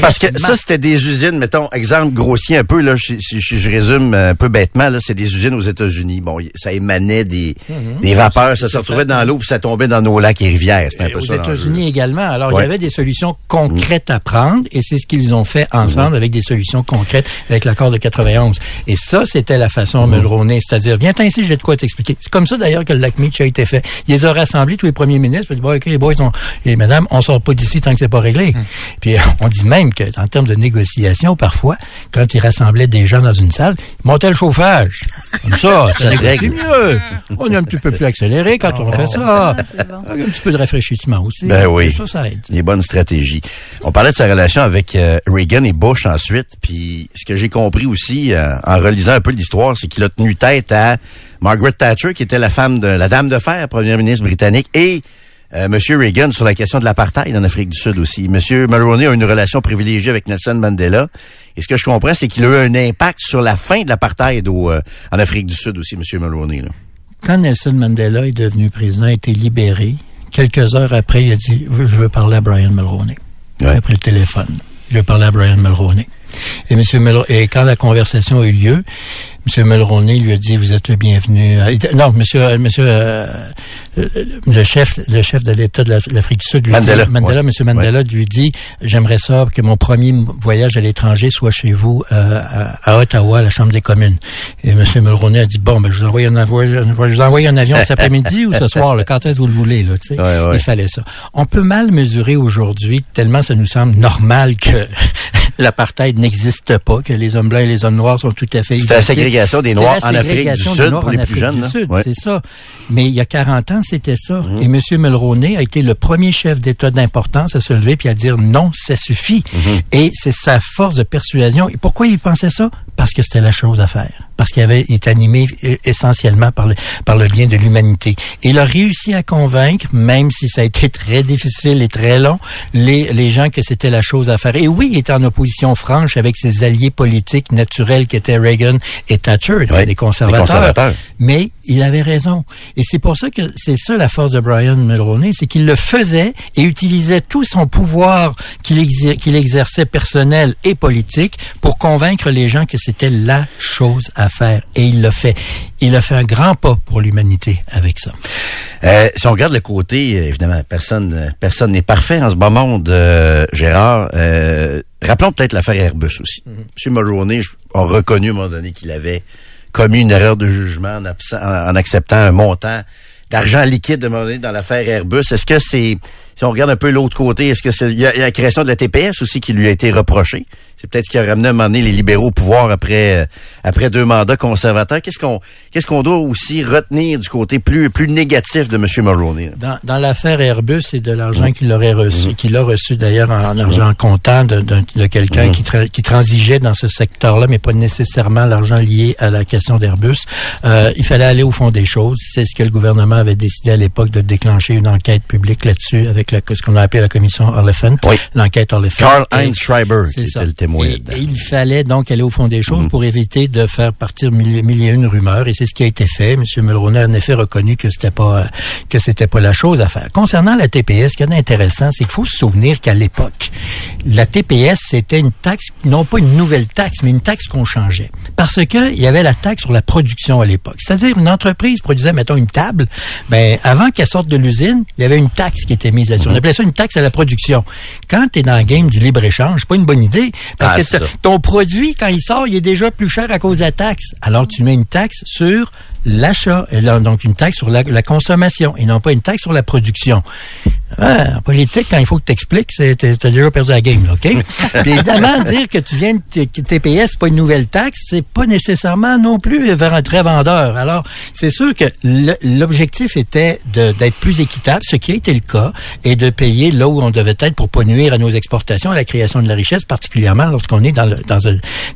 parce que ça, c'était des usines, mettons, exemple grossier un peu, là, je, je, résume un peu bêtement, là, c'est des usines aux États-Unis. Bon, ça émanait des, mhm. des vapeurs, ça se retrouvait dans l'eau, puis ça tombait dans nos lacs et rivières. C'était un peu aux États-Unis également. Alors, il y avait des solutions concrètes à prendre, et c'est ce qu'ils ont fait ensemble avec des solutions concrètes avec l'accord de 91. Et ça, c'était la façon mmh. Mulroney, c'est-à-dire, viens ici, j'ai de quoi t'expliquer. C'est comme ça, d'ailleurs, que le lac Meach a été fait. Ils les ont rassemblés, tous les premiers ministres, ils bon, OK, les boys, et madame, on sort pas d'ici tant que c'est pas réglé. Puis, on dit même qu'en termes de négociation, parfois, quand ils rassemblaient des gens dans une salle, ils montaient le chauffage. Comme ça, ça négocie mieux. On est un petit peu plus accéléré quand on fait ça. Un petit peu de rafraîchissement aussi. Ben oui. Ça, ça aide. Les bonnes stratégies. On parlait de sa relation avec euh, Reagan et Bush ensuite, puis ce que j'ai compris aussi euh, en relisant un peu l'histoire, c'est qu'il a tenu tête à Margaret Thatcher, qui était la femme de la dame de fer, première ministre britannique, et euh, Monsieur Reagan sur la question de l'apartheid en Afrique du Sud aussi. Monsieur Mulroney a une relation privilégiée avec Nelson Mandela. Et ce que je comprends, c'est qu'il a eu un impact sur la fin de l'apartheid euh, en Afrique du Sud aussi, Monsieur Mulroney. Quand Nelson Mandela est devenu président, a été libéré, quelques heures après, il a dit Je veux parler à Brian Mulroney. Il a pris le téléphone. Je veux parler à Brian Mulroney. Et Monsieur Mulroney, et quand la conversation a eu lieu, M. Mulroney lui a dit vous êtes le bienvenu. Euh, non, Monsieur, euh, Monsieur, euh, le chef, le chef de l'État de l'Afrique du Sud, lui Mandela, dit, Mandela, Monsieur Mandela lui dit j'aimerais ça que mon premier voyage à l'étranger soit chez vous à, Ottawa, à la Chambre des communes. Et M. Mulroney a dit bon, ben je vous envoie un avion, je vous envoie un avion cet après-midi ou ce soir, là, quand est-ce que vous le voulez là, tu sais. Il fallait ça. On peut mal mesurer aujourd'hui tellement ça nous semble normal que l'apartheid n'existe pas, que les hommes blancs et les hommes noirs sont tout à fait ségrégation des Noirs en Afrique du Sud pour les plus jeunes. C'est ça. Mais il y a 40 ans, c'était ça. Mhm. Et M. Mulroney a été le premier chef d'État d'importance à se lever puis à dire non, ça suffit. Mhm. Et c'est sa force de persuasion. Et pourquoi il pensait ça? Parce que c'était la chose à faire parce qu'il avait été animé euh, essentiellement par le, par le bien de l'humanité. Il a réussi à convaincre, même si ça a été très difficile et très long, les, les gens que c'était la chose à faire. Et oui, il était en opposition franche avec ses alliés politiques naturels qui étaient Reagan et Thatcher, les, conservateurs. Mais il avait raison. Et c'est pour ça que c'est ça la force de Brian Mulroney, c'est qu'il le faisait et utilisait tout son pouvoir qu'il qu'il exerçait personnel et politique pour convaincre les gens que c'était la chose à faire. Et il l'a fait. Il a fait un grand pas pour l'humanité avec ça. Euh, si on regarde le côté, euh, évidemment, personne euh, personne n'est parfait en ce bas monde, Gérard. rappelons peut-être l'affaire Airbus aussi. Mm-hmm. M. Mulroney a reconnu à un moment donné qu'il avait commis une erreur de jugement en, acceptant un montant d'argent liquide donné dans l'affaire Airbus. Est-ce que c'est, si on regarde un peu l'autre côté, est-ce que c'est, il y, a la création de la TPS aussi qui lui a été reprochée? C'est peut-être ce qui a ramené à un moment donné les libéraux au pouvoir après euh, après deux mandats conservateurs. Qu'est-ce qu'on qu'est-ce qu'on doit aussi retenir du côté plus plus négatif de M. Mulroney? Dans, dans l'affaire Airbus, c'est de l'argent qu'il aurait reçu, mmh. qu'il a reçu d'ailleurs en, argent comptant de, de, quelqu'un mmh. qui, qui transigeait dans ce secteur-là, mais pas nécessairement l'argent lié à la question d'Airbus. Euh, il fallait aller au fond des choses. C'est ce que le gouvernement avait décidé à l'époque de déclencher une enquête publique là-dessus avec la, ce qu'on a appelé la commission Oliphant. Oui. L'enquête Oliphant. Carl Heinz Schreiber, c'est le témoin Et, il fallait donc aller au fond des choses mm. pour éviter de faire partir mille, et une rumeurs. Et c'est ce qui a été fait. M. Mulroney a en effet reconnu que c'était pas que c'était pas la chose à faire. Concernant la TPS, ce qui est intéressant, c'est qu'il faut se souvenir qu'à l'époque, la TPS c'était une taxe, non pas une nouvelle taxe, mais une taxe qu'on changeait. Parce que il y avait la taxe sur la production à l'époque. C'est-à-dire une entreprise produisait mettons une table, ben avant qu'elle sorte de l'usine, il y avait une taxe qui était mise là-dessus. On mm. appelait ça une taxe à la production. Quand tu es dans le game du libre-échange, c'est pas une bonne idée parce que ton produit quand il sort, il est déjà plus cher à cause de la taxe. Alors tu mets une taxe sur l'achat, donc une taxe sur la, consommation et non pas une taxe sur la production. En politique, quand il faut que tu expliques, t'as déjà perdu la game, OK? Puis évidemment, dire que tu viens de TPS, c'est pas une nouvelle taxe, c'est pas nécessairement non plus vers un très vendeur. Alors, c'est sûr que l'objectif était d'être plus équitable, ce qui a été le cas, et de payer là où on devait être pour pas nuire à nos exportations, à la création de la richesse, particulièrement lorsqu'on est dans le dans,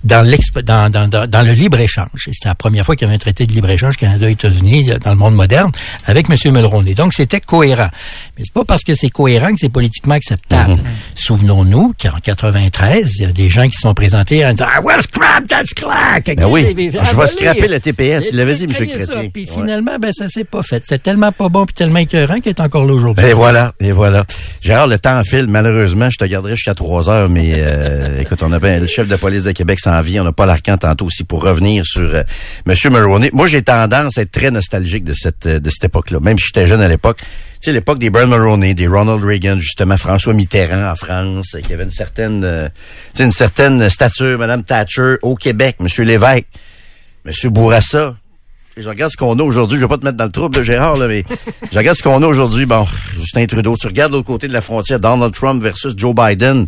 dans, dans, dans, dans le libre-échange. C'était la première fois qu'il y avait un traité de libre-échange Canada-États-Unis dans le monde moderne avec M. Mulroney. Donc, c'était cohérent. Mais c'est pas parce que c'est cohérent que c'est politiquement acceptable. Mhm. Souvenons-nous qu'en 93, il y a des gens qui sont présentés en disant « I will scrap that clack! Ben oui, je vais scraper le TPS. Il l'avait dit, M. Chrétien. Puis finalement, ben, ça s'est pas fait. C'est tellement pas bon puis tellement écœurant qu'il est encore là aujourd'hui. Et voilà, et voilà. Gérard, le temps file. Malheureusement, je te garderai jusqu'à 3 heures, mais euh, écoute, on a bien le chef de police de Québec sans vie. On n'a pas l'arcan tantôt aussi pour revenir sur euh, M. Mulroney. Moi, j'ai tendance à être très nostalgique de cette, de cette époque-là. Même si j'étais jeune à l'époque. Tu sais, l'époque des Brian Mulroney, des Ronald Reagan, justement, François Mitterrand en France, qui avait une certaine, euh, une certaine stature, Madame Thatcher au Québec, Monsieur Lévesque, Monsieur Bourassa. je regarde ce qu'on a aujourd'hui. Je vais pas te mettre dans le trouble, Gérard, là, mais je regarde ce qu'on a aujourd'hui. Bon, Justin Trudeau. Tu regardes l'autre côté de la frontière, Donald Trump versus Joe Biden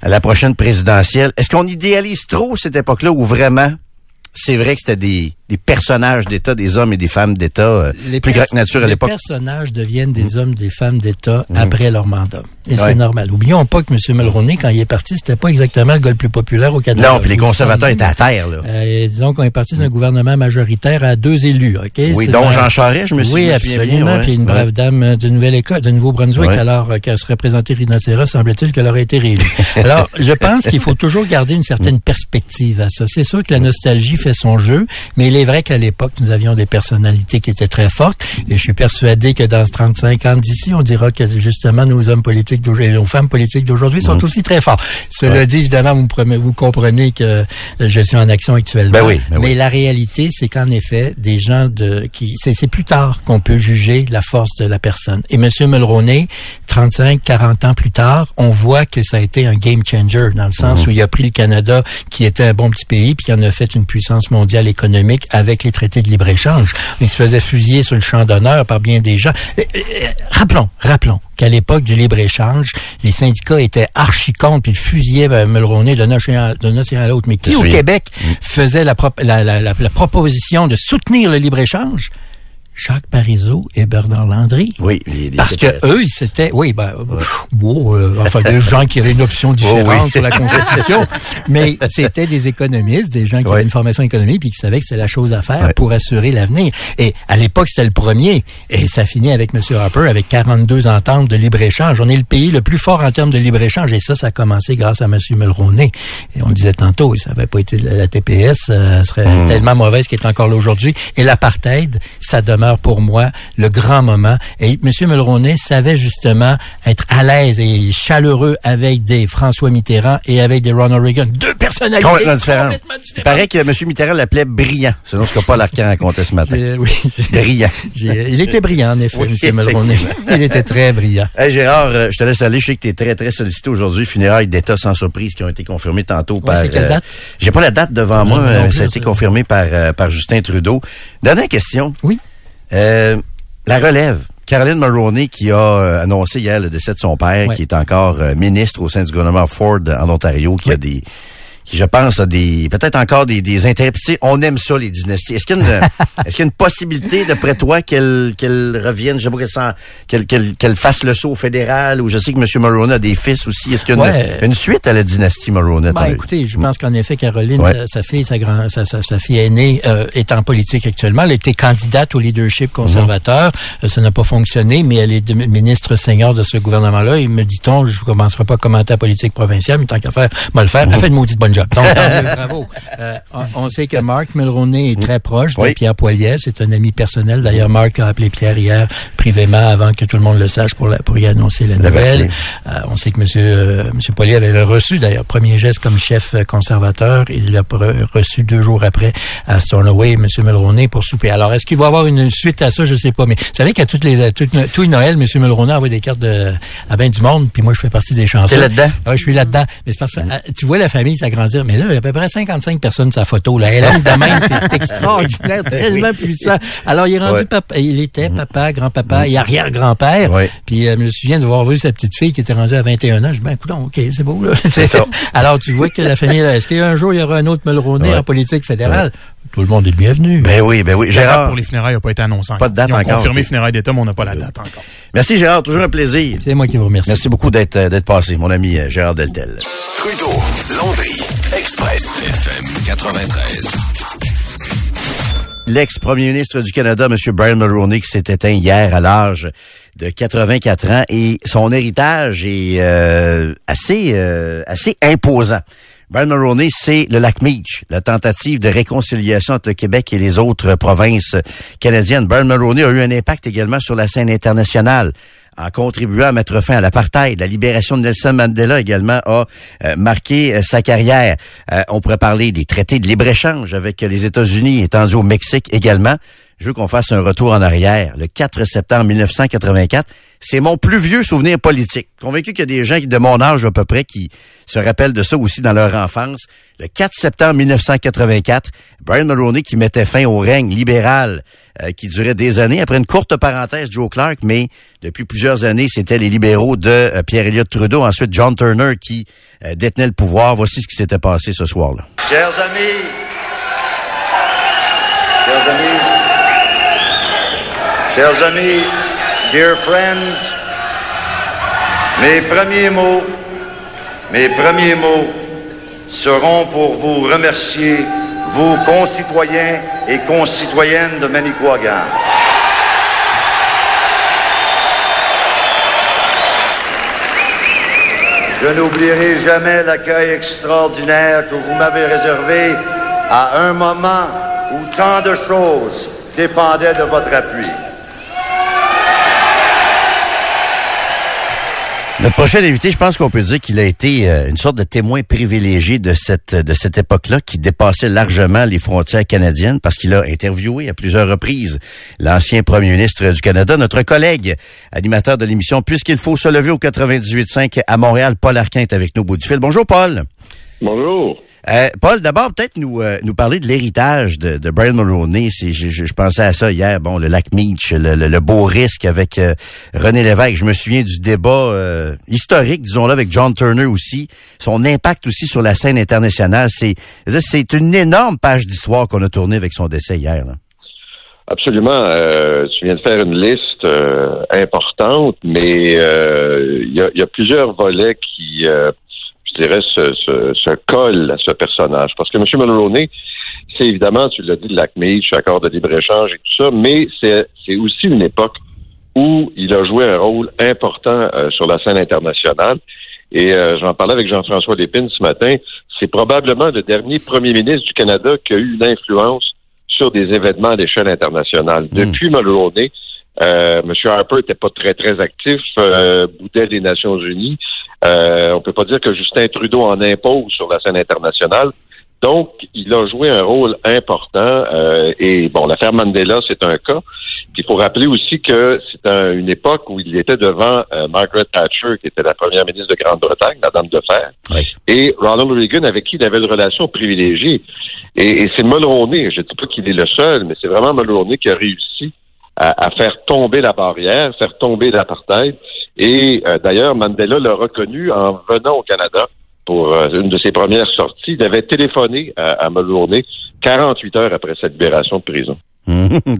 à la prochaine présidentielle. Est-ce qu'on idéalise trop cette époque-là ou vraiment c'est vrai que c'était des, des personnages d'État, des hommes et des femmes d'État euh, plus grands que nature à l'époque. Les personnages deviennent des mm. hommes, des femmes d'État mm. après leur mandat. Et c'est normal. Oublions pas que M. Mulroney, quand il est parti, c'était pas exactement le gars le plus populaire au Canada. Non, puis les conservateurs étaient à terre. Là. Euh, disons qu'on est parti d'un gouvernement majoritaire à deux élus. Ok? Oui, dont Jean Charest, je me suis Oui, absolument. puis une brave dame de Nouvelle-Écosse, de Nouveau-Brunswick, alors euh, qu'elle se représentait Rhinocéros, semble-t-il qu'elle aurait été réélue. alors, je pense qu'il faut toujours garder une certaine perspective à ça. C'est sûr que la nostalgie fait son jeu, mais il est vrai qu'à l'époque, nous avions des personnalités qui étaient très fortes, et je suis persuadé que dans 35 ans d'ici, on dira que justement nos hommes politiques d'aujourd'hui, nos femmes politiques d'aujourd'hui sont mm. aussi très forts. Cela dit, évidemment, vous, vous comprenez que je suis en action actuellement. Ben oui, ben mais la réalité, c'est qu'en effet, des gens de qui, c'est plus tard qu'on peut juger la force de la personne. Et Monsieur Mulroney, 35, 40 ans plus tard, on voit que ça a été un game changer dans le sens mm. où il a pris le Canada, qui était un bon petit pays, puis il en a fait une puissance mondiale économique avec les traités de libre-échange. Il se faisait fusiller sur le champ d'honneur par bien des gens. rappelons, rappelons qu'à l'époque du libre-échange, les syndicats étaient archi contre, puis ils fusillaient ben, Mulroney d'un océan à l'autre. Mais qui au Québec mm. faisait la, la proposition de soutenir le libre-échange? Jacques Parizeau et Bernard Landry. Oui, parce que eux, c'était, oui, ben, bon, euh, enfin des gens qui avaient une option oh, différente sur la Constitution, mais c'était des économistes, des gens qui avaient une formation économique puis qui savaient que c'est la chose à faire pour assurer l'avenir. Et à l'époque, c'était le premier, et ça finit avec M. Harper avec 42 ententes de libre échange. On est le pays le plus fort en termes de libre échange, et ça, ça a commencé grâce à M. Mulroney. Et on le disait tantôt, ça n'avait pas été la, TPS, euh, serait hmm. tellement mauvaise qu'elle est encore là aujourd'hui. Et l'apartheid, ça demande pour moi le grand moment. Et M. Mulroney savait justement être à l'aise et chaleureux avec des François Mitterrand et avec des Ronald Reagan. Deux personnalités complètement différentes. Il paraît que M. Mitterrand l'appelait brillant, selon ce que Paul Arcand racontait ce matin. oui. Brillant. Il était brillant, en effet, M. Mulroney. Il était très brillant. Hey, Gérard, euh, je te laisse aller. Je sais que tu es très, très sollicité aujourd'hui. Funérailles d'État sans surprise qui ont été confirmées tantôt par... C'est quelle euh, date? J'ai pas la date devant moi. ça a été confirmé par, euh, par Justin Trudeau. Dernière question. Oui. Euh, la relève. Caroline Maroney qui a euh, annoncé hier le décès de son père, qui est encore euh, ministre au sein du gouvernement Ford en Ontario, qui a des qui, je pense, a des peut-être encore des, des intérêts. On aime ça, les dynasties. Est-ce qu'il y a une, est-ce qu'il y a une possibilité, d'après toi, qu'elle qu'elle revienne, je sais qu'elle qu'elle qu'elle fasse le saut au fédéral, ou je sais que M. Mulroney a des fils aussi. Est-ce qu'il y a une, suite à la dynastie Mulroney? Ben, écoutez, je pense qu'en effet, Caroline, sa, fille, sa, grand, sa, sa, fille aînée euh, est en politique actuellement. Elle était candidate au leadership conservateur. Euh, ça n'a pas fonctionné, mais elle est ministre senior de ce gouvernement-là. Et me dit-on, je ne commencerai pas à commenter la politique provinciale, mais tant qu'à faire, mal le faire. Elle fait une maudite bonne bonne job. Donc, bravo. Euh, on, sait que Marc Mulroney est très proche de Pierre Poilier. C'est un ami personnel. D'ailleurs, Marc a appelé Pierre hier privément avant que tout le monde le sache pour, la, pour y annoncer la, nouvelle. Euh, on sait que Monsieur euh, Monsieur Poilier avait reçu d'ailleurs premier geste comme chef conservateur. Il l'a reçu deux jours après à Stornoway, Monsieur Mulroney pour souper. Alors, est-ce qu'il va y avoir une suite à ça? Je sais pas. Mais vous savez qu'à toutes les toutes, tous les Noël, Monsieur Mulroney envoie des cartes de, à ben du monde. Puis moi, je fais partie des chansons. Là-dedans? Ouais, je suis là-dedans. Mais c'est parce que euh, tu vois la famille s'agrandir. Mais là, il y a à peu près 55 personnes sa photo. Là, elle de même, c'est extraordinaire, tellement puissant. Alors, il est rendu papa. Il était mm-hmm. papa, grand-papa et arrière-grand-père. Puis, euh, je me souviens de voir vu sa petite fille qui était rendue à 21 ans. Je dis, ben, écoute, ok, c'est beau, là. C'est ça. Alors, tu vois que la famille, est-ce qu'un jour, il y aura un autre Mulroney en politique fédérale? Tout le monde est bienvenu. Ben oui, ben oui. Gérard. pour les funérailles n'a pas été annoncé. Pas de date Ils ont encore. confirmé funérailles d'État, mais on n'a pas la date encore. Merci Gérard, toujours un plaisir. C'est moi qui vous remercie. Merci beaucoup d'être euh, d'être passé, mon ami euh, Gérard Deltel. Trudeau, Londres, Express, FM 93 l'ex-premier ministre du Canada, M. Brian Mulroney, qui s'est éteint hier à l'âge de 84 ans et son héritage est euh, assez assez imposant. Brian Mulroney, c'est le lac Meach, la tentative de réconciliation entre le Québec et les autres provinces canadiennes. Brian Mulroney a eu un impact également sur la scène internationale en contribuant à mettre fin à l'apartheid. La libération de Nelson Mandela également a euh, marqué euh, sa carrière. Euh, on pourrait parler des traités de libre-échange avec les États-Unis étendus au Mexique également. Je veux qu'on fasse un retour en arrière. Le 4 septembre 1984, c'est mon plus vieux souvenir politique. Convaincu qu'il y a des gens de mon âge à peu près qui se rappellent de ça aussi dans leur enfance. Le 4 septembre 1984, Brian Mulroney qui mettait fin au règne libéral euh, qui durait des années. Après une courte parenthèse, Joe Clark, mais depuis plusieurs années, c'était les libéraux de euh, Pierre Elliott Trudeau. Ensuite, John Turner qui euh, détenait le pouvoir. Voici ce qui s'était passé ce soir-là. Chers amis, chers amis, chers amis, Dear friends, mes premiers mots, mes premiers mots seront pour vous remercier, vous concitoyens et concitoyennes de Manicouagan. Je n'oublierai jamais l'accueil extraordinaire que vous m'avez réservé à un moment où tant de choses dépendaient de votre appui. Notre prochain invité, je pense qu'on peut dire qu'il a été euh, une sorte de témoin privilégié de cette de cette époque-là, qui dépassait largement les frontières canadiennes, parce qu'il a interviewé à plusieurs reprises l'ancien premier ministre du Canada, notre collègue animateur de l'émission, puisqu'il faut se lever au 98.5 à Montréal. Paul Arquin est avec nous au bout du fil. Bonjour, Paul. Bonjour. Euh, Paul, d'abord, peut-être nous euh, nous parler de l'héritage de, de, Brian Mulroney. Je, je, je, pensais à ça hier, bon, le lac Meach, le, le, beau risque avec euh, René Lévesque. Je me souviens du débat historique, disons-le, avec John Turner aussi. Son impact aussi sur la scène internationale. C'est c'est une énorme page d'histoire qu'on a tournée avec son décès hier. Là. Absolument. tu viens de faire une liste importante, mais il y a, y, a, plusieurs volets qui je dirais, se, se, se, colle à ce personnage. Parce que M. Mulroney, c'est évidemment, tu l'as dit, le lac Meach, accord de libre-échange et tout ça, mais c'est aussi une époque où il a joué un rôle important euh, sur la scène internationale. Et euh, j'en parlais avec Jean-François Lépine ce matin. C'est probablement le dernier premier ministre du Canada qui a eu une influence sur des événements à l'échelle internationale. Hmm. Depuis Mulroney, euh, M. Harper n'était pas très, très actif, euh, boudait des Nations Unies. Euh, on peut pas dire que Justin Trudeau en impose sur la scène internationale. Donc, il a joué un rôle important. Euh, et bon, l'affaire Mandela, c'est un cas. il faut rappeler aussi que c'est une époque où il était devant euh, Margaret Thatcher, qui était la première ministre de Grande-Bretagne, la dame de fer, et Ronald Reagan, avec qui il avait une relation privilégiée. Et, c'est Mulroney, je ne dis pas qu'il est le seul, mais c'est vraiment Mulroney qui a réussi à, faire tomber la barrière, faire tomber l'apartheid. Et euh, d'ailleurs, Mandela l'a reconnu en venant au Canada pour euh, une de ses premières sorties. Il avait téléphoné à, à Mulroney 48 heures après sa libération de prison.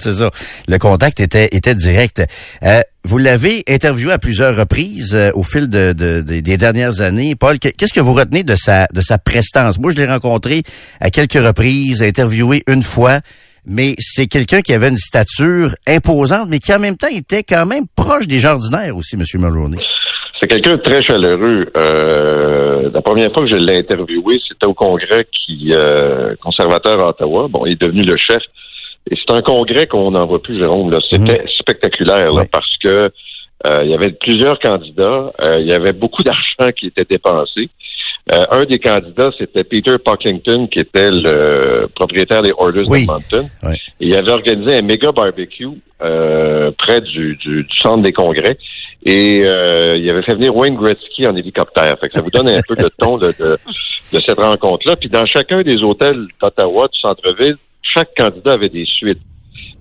c'est ça. Le contact était, était direct. Euh, vous l'avez interviewé à plusieurs reprises au fil de, des dernières années. Paul, qu'est-ce que vous retenez de sa, de sa prestance? Moi, je l'ai rencontré à quelques reprises, interviewé une fois mais c'est quelqu'un qui avait une stature imposante, mais qui en même temps était quand même proche des jardinaires aussi, M. Mulroney. C'est quelqu'un de très chaleureux. Euh, la première fois que je l'ai interviewé, c'était au congrès qui euh, conservateur à Ottawa. Bon, il est devenu le chef. Et c'est un congrès qu'on n'en voit plus, Jérôme. Là. C'était spectaculaire là, parce que euh, il y avait plusieurs candidats. Euh, il y avait beaucoup d'argent qui était dépensé. Euh, un des candidats, c'était Peter Pocklington, qui était le propriétaire des Orders de Mountain. Et il avait organisé un méga barbecue près du, du, centre des congrès. Et il avait fait venir Wayne Gretzky en hélicoptère. Fait que ça vous donne un peu le ton de, de, de cette rencontre-là. Puis dans chacun des hôtels d'Ottawa, du centre-ville, chaque candidat avait des suites.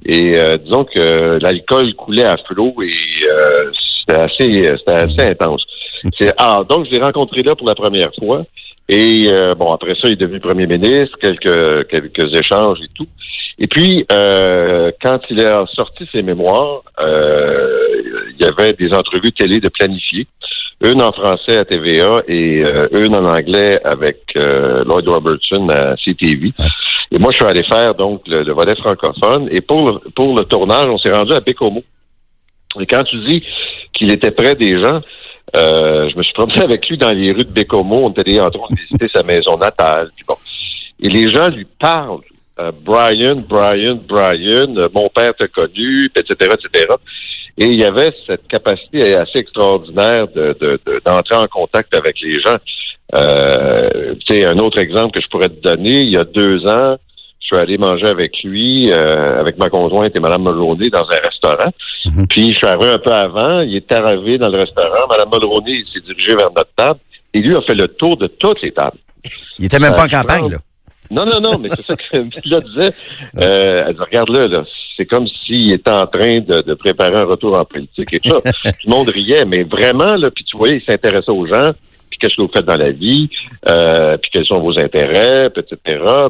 Et euh, disons que l'alcool coulait à flot et euh, c'était assez c'était assez intense. C'est ah donc je l'ai rencontré là pour la première fois. Et euh, bon, après ça, il est devenu premier ministre, quelques quelques échanges et tout. Et puis, quand il a sorti ses mémoires, il y avait des entrevues télé de planifier, une en français à TVA et une en anglais avec Lloyd Robertson à CTV. Et moi, je suis allé faire donc le, volet francophone. Et pour, pour le tournage, on s'est rendu à Bécomo. Et quand tu dis qu'il était près des gens, euh, je me suis promené avec lui dans les rues de Bécomo. On était en train de visiter sa maison natale. Bon. Et les gens lui parlent. Euh, Brian, Brian, Brian, euh, mon père t'a connu, etc., etc. Et il y avait cette capacité assez extraordinaire de, d'entrer en contact avec les gens. Euh, un autre exemple que je pourrais te donner, il y a deux ans, suis allé manger avec lui, euh, avec ma conjointe et Mme Mulroney dans un restaurant. Mhm. Puis je suis arrivé un peu avant, il est arrivé dans le restaurant, Mme Mulroney s'est dirigée vers notre table et lui a fait le tour de toutes les tables. Il était même pas en euh, campagne, là. Non, non, non, mais c'est ça que là disait. Euh, elle dit, regarde-le, là, c'est comme s'il était en train de, préparer un retour en politique et tout ça. tout le monde riait, mais vraiment, là, puis tu voyais, il s'intéressait aux gens qu'est-ce que vous faites dans la vie, euh, puis quels sont vos intérêts, etc.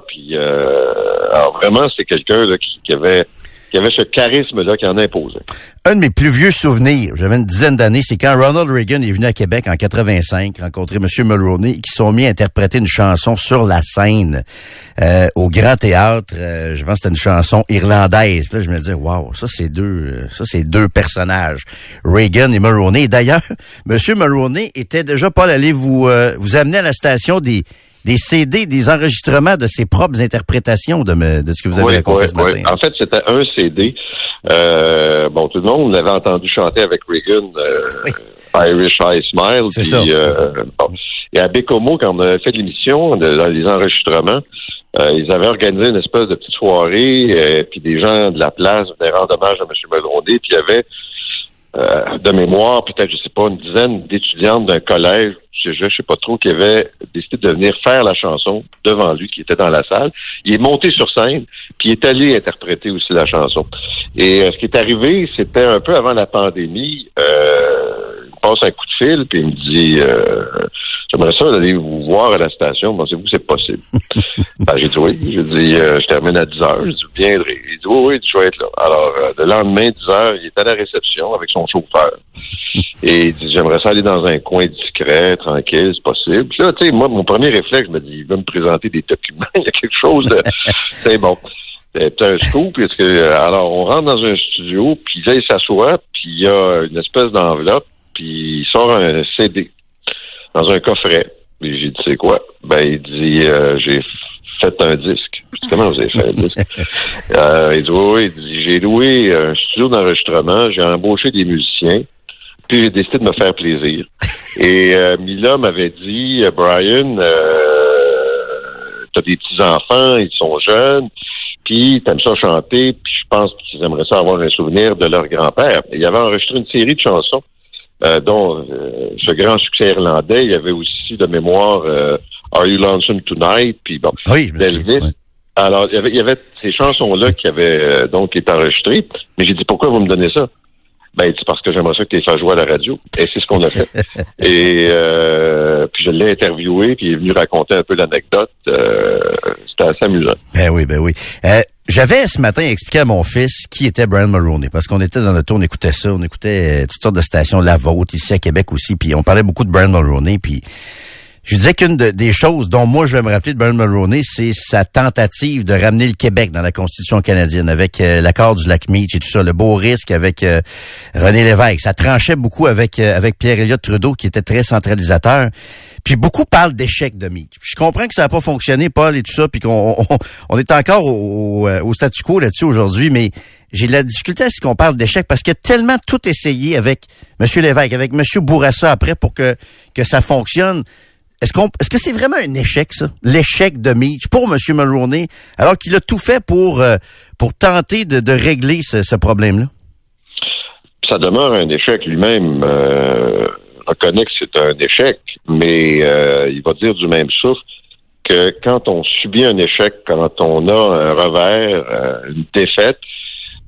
Puis euh, alors vraiment, c'est quelqu'un qui, qui avait qui avait ce charisme-là qui en imposait. Un de mes plus vieux souvenirs, j'avais une dizaine d'années, c'est quand Ronald Reagan est venu à Québec en 85, rencontrer M. Mulroney, qui sont mis à interpréter une chanson sur la scène euh, au Grand Théâtre. Euh, je pense que c'était une chanson irlandaise. Puis là, je me disais, waouh, ça c'est deux, euh, ça c'est deux personnages, Reagan et Mulroney. D'ailleurs, M. Mulroney était déjà pas allé vous vous amener à la station des des CD, des enregistrements de ses propres interprétations de, de ce que vous avez raconté ce matin. En fait, c'était un CD. Euh, bon, tout le monde l'avait entendu chanter avec Reagan, euh, Irish High Smile. Puis, ça, euh, bon. Et à Bécomo, quand on avait fait l'émission, dans les enregistrements, euh, ils avaient organisé une espèce de petite soirée, puis des gens de la place venaient rendre hommage à M. Melrondet, puis il y avait euh, de mémoire, peut-être, je sais pas, une dizaine d'étudiantes d'un collège, je, je sais pas trop, qui avaient décidé de venir faire la chanson devant lui, qui était dans la salle. Il est monté sur scène, puis il est allé interpréter aussi la chanson. Et euh, ce qui est arrivé, c'était un peu avant la pandémie. Euh, il passe un coup de fil, puis il me dit J'aimerais ça d'aller vous voir à la station. Pensez-vous que c'est possible? ben, j'ai dit oui. J'ai dit, euh, je termine à 10 heures. J'ai dit, bien, Il dit, oui, oui, je vais être là. Alors, euh, le lendemain, 10 heures, il est à la réception avec son chauffeur. Et il dit, j'aimerais ça aller dans un coin discret, tranquille, c'est possible. Puis là, tu sais, moi, mon premier réflexe, je me dis, il va me présenter des documents. il y a quelque chose de... c'est bon. C'est un scoop, parce que, euh, alors, on rentre dans un studio, puis là, il s'assoit, puis il y a une espèce d'enveloppe, puis il sort un CD dans un coffret. Et j'ai dit, c'est quoi? Ben, il dit, euh, j'ai fait un disque. Comment vous avez fait un disque? euh, il dit, oui, il dit, j'ai loué un studio d'enregistrement, j'ai embauché des musiciens, puis j'ai décidé de me faire plaisir. Et euh, Mila m'avait dit, euh, Brian, euh, t'as des petits-enfants, ils sont jeunes, puis t'aimes ça chanter, puis je pense qu'ils aimeraient ça avoir un souvenir de leur grand-père. Il avait enregistré une série de chansons euh, dont euh, ce grand succès irlandais. Il y avait aussi de mémoire euh, Are You Lonesome Tonight, puis bon, oui, je Alors, il y, avait, il y avait ces chansons-là qui avaient donc été enregistrées, mais j'ai dit pourquoi vous me donnez ça? Ben, c'est parce que j'aimerais ça que tu fasses jouer à la radio. Et c'est ce qu'on a fait. Et euh, puis je l'ai interviewé, puis il est venu raconter un peu l'anecdote. C'était assez amusant. Ben oui, ben oui. J'avais ce matin expliqué à mon fils qui était Brian Mulroney, parce qu'on était dans le tour, on écoutait ça, on écoutait euh, toutes sortes de stations, la vôtre, ici à Québec aussi, puis on parlait beaucoup de Brian Mulroney, puis Je disais qu'une des choses dont moi je vais me rappeler de Bernard Mulroney, c'est sa tentative de ramener le Québec dans la Constitution canadienne avec euh, l'accord du lac Meach et tout ça, le beau risque avec euh, René Lévesque. Ça tranchait beaucoup avec euh, avec Pierre Elliott Trudeau qui était très centralisateur. Puis beaucoup parlent d'échec de Meach. je comprends que ça n'a pas fonctionné, Paul et tout ça, puis qu'on on, est encore au, statu quo là-dessus aujourd'hui, mais j'ai de la difficulté à ce qu'on parle d'échec parce qu'il a tellement tout essayé avec M. Lévesque, avec M. Bourassa après pour que, que ça fonctionne. Est-ce que c'est vraiment un échec, ça? L'échec de Meach pour M. Mulroney, alors qu'il a tout fait pour, euh, pour tenter de, régler ce, problème-là? Ça demeure un échec lui-même. Euh, reconnaît que c'est un échec, mais euh, il va dire du même souffle que quand on subit un échec, quand on a un revers, euh, une défaite,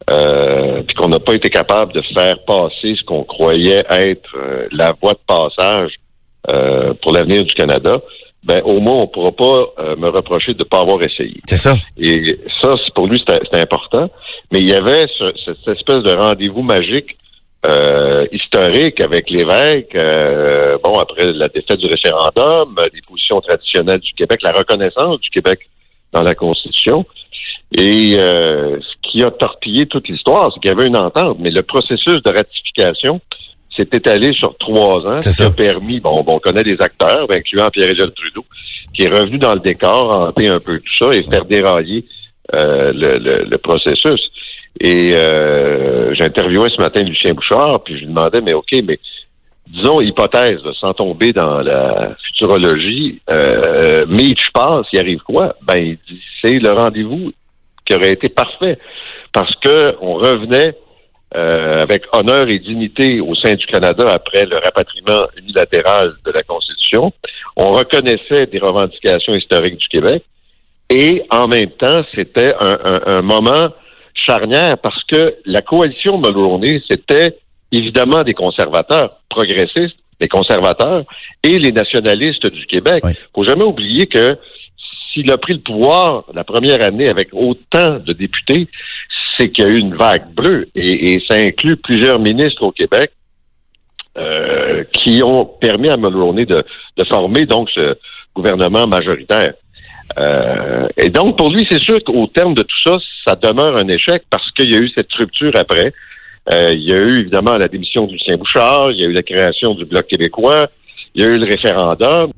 puis qu'on n'a pas été capable de faire passer ce qu'on croyait être la voie de passage euh, pour l'avenir du Canada, ben au moins on pourra pas euh, me reprocher de ne pas avoir essayé. C'est ça. Et ça, c'est pour lui, c'était important. Mais il y avait cette espèce de rendez-vous magique historique avec l'évêque, bon, après la défaite du référendum, les positions traditionnelles du Québec, la reconnaissance du Québec dans la Constitution. Et euh, ce qui a torpillé toute l'histoire, c'est qu'il y avait une entente, mais le processus de ratification s'est étalé sur trois ans, ce qui a permis, bon, on connaît les acteurs, incluant Pierre-Éliott Trudeau, qui est revenu dans le décor, hanter un peu tout ça et faire dérailler euh, le, processus. Et euh, j'interviewais ce matin Lucien Bouchard, puis je lui demandais, mais OK, mais disons, hypothèse, sans tomber dans la futurologie, euh, mais je passe, il arrive quoi? Ben, il dit, c'est le rendez-vous qui aurait été parfait parce que on revenait euh, avec honneur et dignité au sein du Canada après le rapatriement unilatéral de la Constitution. On reconnaissait des revendications historiques du Québec et en même temps, c'était un, moment charnière parce que la coalition Mulroney, c'était évidemment des conservateurs progressistes, des conservateurs et les nationalistes du Québec. Il faut jamais oublier que s'il a pris le pouvoir la première année avec autant de députés, c'est qu'il y a eu une vague bleue et, ça inclut plusieurs ministres au Québec euh, qui ont permis à Mulroney de, de, former donc ce gouvernement majoritaire. Euh, et donc pour lui, c'est sûr qu'au terme de tout ça, ça demeure un échec parce qu'il y a eu cette rupture après. Euh, il y a eu évidemment la démission du Lucien Bouchard, il y a eu la création du Bloc québécois, il y a eu le référendum.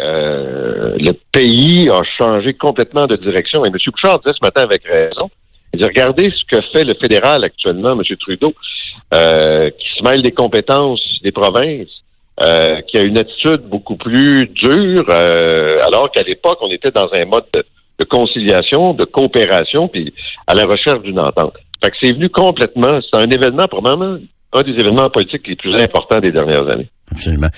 Euh, le pays a changé complètement de direction. Et M. Bouchard disait ce matin avec raison. Regardez ce que fait le fédéral actuellement, M. Trudeau, euh, qui se mêle des compétences des provinces, euh, qui a une attitude beaucoup plus dure, alors qu'à l'époque, on était dans un mode de, conciliation, de coopération, puis à la recherche d'une entente. Fait que c'est venu complètement, c'est un événement probablement un des événements politiques les plus importants des dernières années. Absolument.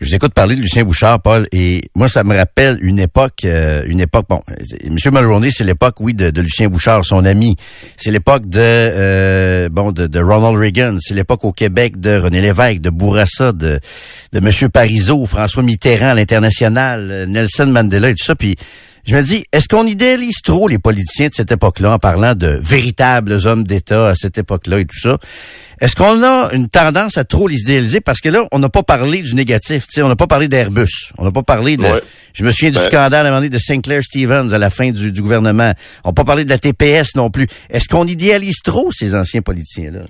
Je vous écoute parler de Lucien Bouchard, Paul, et moi, ça me rappelle une époque, euh, une époque, bon, M. Mulroney, c'est l'époque, oui, de, Lucien Bouchard, son ami. C'est l'époque de, euh, bon, de, Ronald Reagan. C'est l'époque au Québec de René Lévesque, de Bourassa, de, de M. Parizeau, François Mitterrand l'international, Nelson Mandela et tout ça. Puis, je me dis, est-ce qu'on idéalise trop les politiciens de cette époque-là en parlant de véritables hommes d'État à cette époque-là et tout ça? Est-ce qu'on a une tendance à trop les idéaliser? Parce que là, on n'a pas parlé du négatif. On n'a pas parlé d'Airbus. On n'a pas parlé de... Je me souviens du scandale à un moment donné de Sinclair Stevens à la fin du, gouvernement. On n'a pas parlé de la TPS non plus. Est-ce qu'on idéalise trop ces anciens politiciens-là?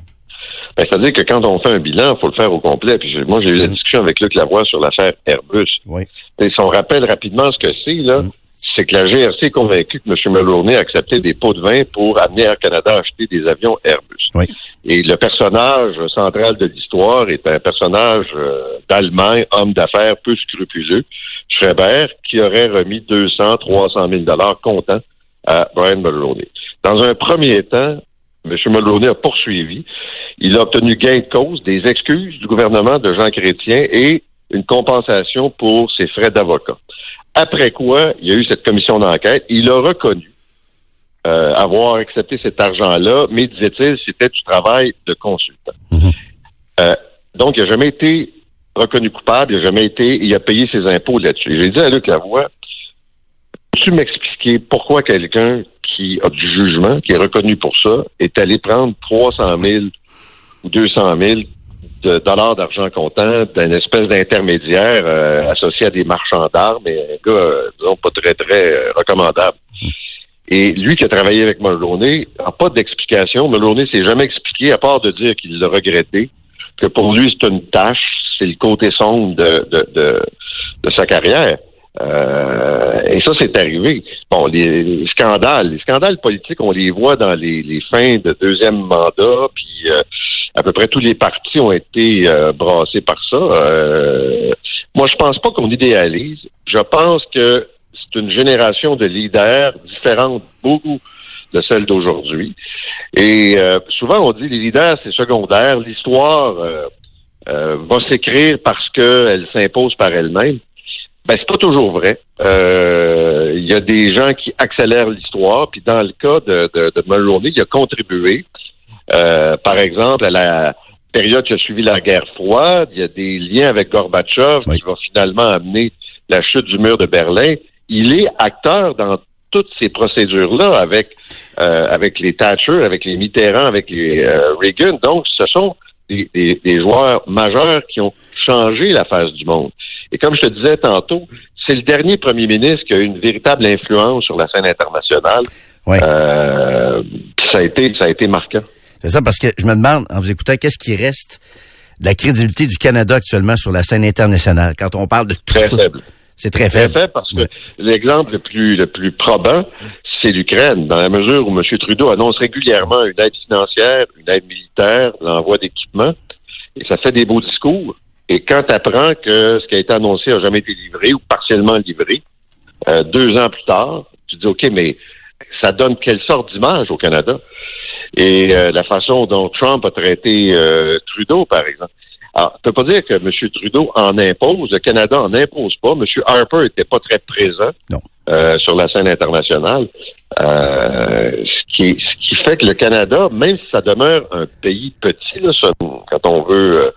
Ben, C'est-à-dire que quand on fait un bilan, il faut le faire au complet. Puis moi, j'ai eu la mm-hmm. discussion avec Luc Lavoie sur l'affaire Airbus. Oui. si on rappelle rapidement ce que c'est, là, mm-hmm c'est que la GRC est convaincue que M. Mulroney a accepté des pots de vin pour amener Air Canada à acheter des avions Airbus. Et le personnage central de l'histoire est un personnage euh, d'Allemagne, homme d'affaires peu scrupuleux, Schreiber, qui aurait remis 200, 300 000 dollars comptant à Brian Mulroney. Dans un premier temps, M. Mulroney a poursuivi. Il a obtenu gain de cause, des excuses du gouvernement de Jean Chrétien et une compensation pour ses frais d'avocat. Après quoi, il y a eu cette commission d'enquête. Il a reconnu euh, avoir accepté cet argent-là, mais disait-il, c'était du travail de consultant. Mhm. Euh, donc, il n'a jamais été reconnu coupable, il n'a jamais été, il a payé ses impôts là-dessus. J'ai dit à Luc Lavoie, peux-tu m'expliquer pourquoi quelqu'un qui a du jugement, qui est reconnu pour ça, est allé prendre 300 000 ou 200 000 de dollars d'argent comptant d'une espèce d'intermédiaire euh, associé à des marchands d'armes et un gars, euh, disons, pas très, très euh, recommandable. Et lui qui a travaillé avec Mulroney n'a pas d'explication. Mulroney s'est jamais expliqué, à part de dire qu'il l'a regretté, que pour lui, c'est une tâche, c'est le côté sombre de, de, de, de sa carrière. Euh, et ça, c'est arrivé. Bon, les, scandales, les scandales politiques, on les voit dans les, les fins de deuxième mandat, puis euh, à peu près tous les partis ont été euh, brassés par ça. Euh, moi, je pense pas qu'on idéalise. Je pense que c'est une génération de leaders différente beaucoup de celle d'aujourd'hui. Et euh, souvent, on dit les leaders, c'est secondaire. L'histoire va s'écrire parce qu'elle s'impose par elle-même. Ben, c'est pas toujours vrai. Il y a des gens qui accélèrent l'histoire, puis dans le cas de, de, de Mulroney, il a contribué. Euh, par exemple, à la période qui a suivi la guerre froide, il y a des liens avec Gorbatchev qui vont finalement amener la chute du mur de Berlin. Il est acteur dans toutes ces procédures-là avec euh, avec les Thatcher, avec les Mitterrand, avec les euh, Reagan. Donc, ce sont des, des, des, joueurs majeurs qui ont changé la face du monde. Et comme je te disais tantôt, c'est le dernier premier ministre qui a eu une véritable influence sur la scène internationale. Euh, ça a été ça a été marquant. C'est ça, parce que je me demande, en vous écoutant, qu'est-ce qui reste de la crédibilité du Canada actuellement sur la scène internationale? Quand on parle de tout très Faible. C'est très faible. Très faible parce que l'exemple le plus, le plus probant, c'est l'Ukraine, dans la mesure où M. Trudeau annonce régulièrement une aide financière, une aide militaire, l'envoi d'équipements, et ça fait des beaux discours. Et quand tu apprends que ce qui a été annoncé n'a jamais été livré ou partiellement livré, euh, deux ans plus tard, tu dis, OK, mais ça donne quelle sorte d'image au Canada? Et euh, la façon dont Trump a traité euh, Trudeau, par exemple. Alors, ne peut pas dire que M. Trudeau en impose, le Canada en impose pas. M. Harper n'était pas très présent euh, sur la scène internationale. ce, qui, ce qui fait que le Canada, même si ça demeure un pays petit, là, quand on veut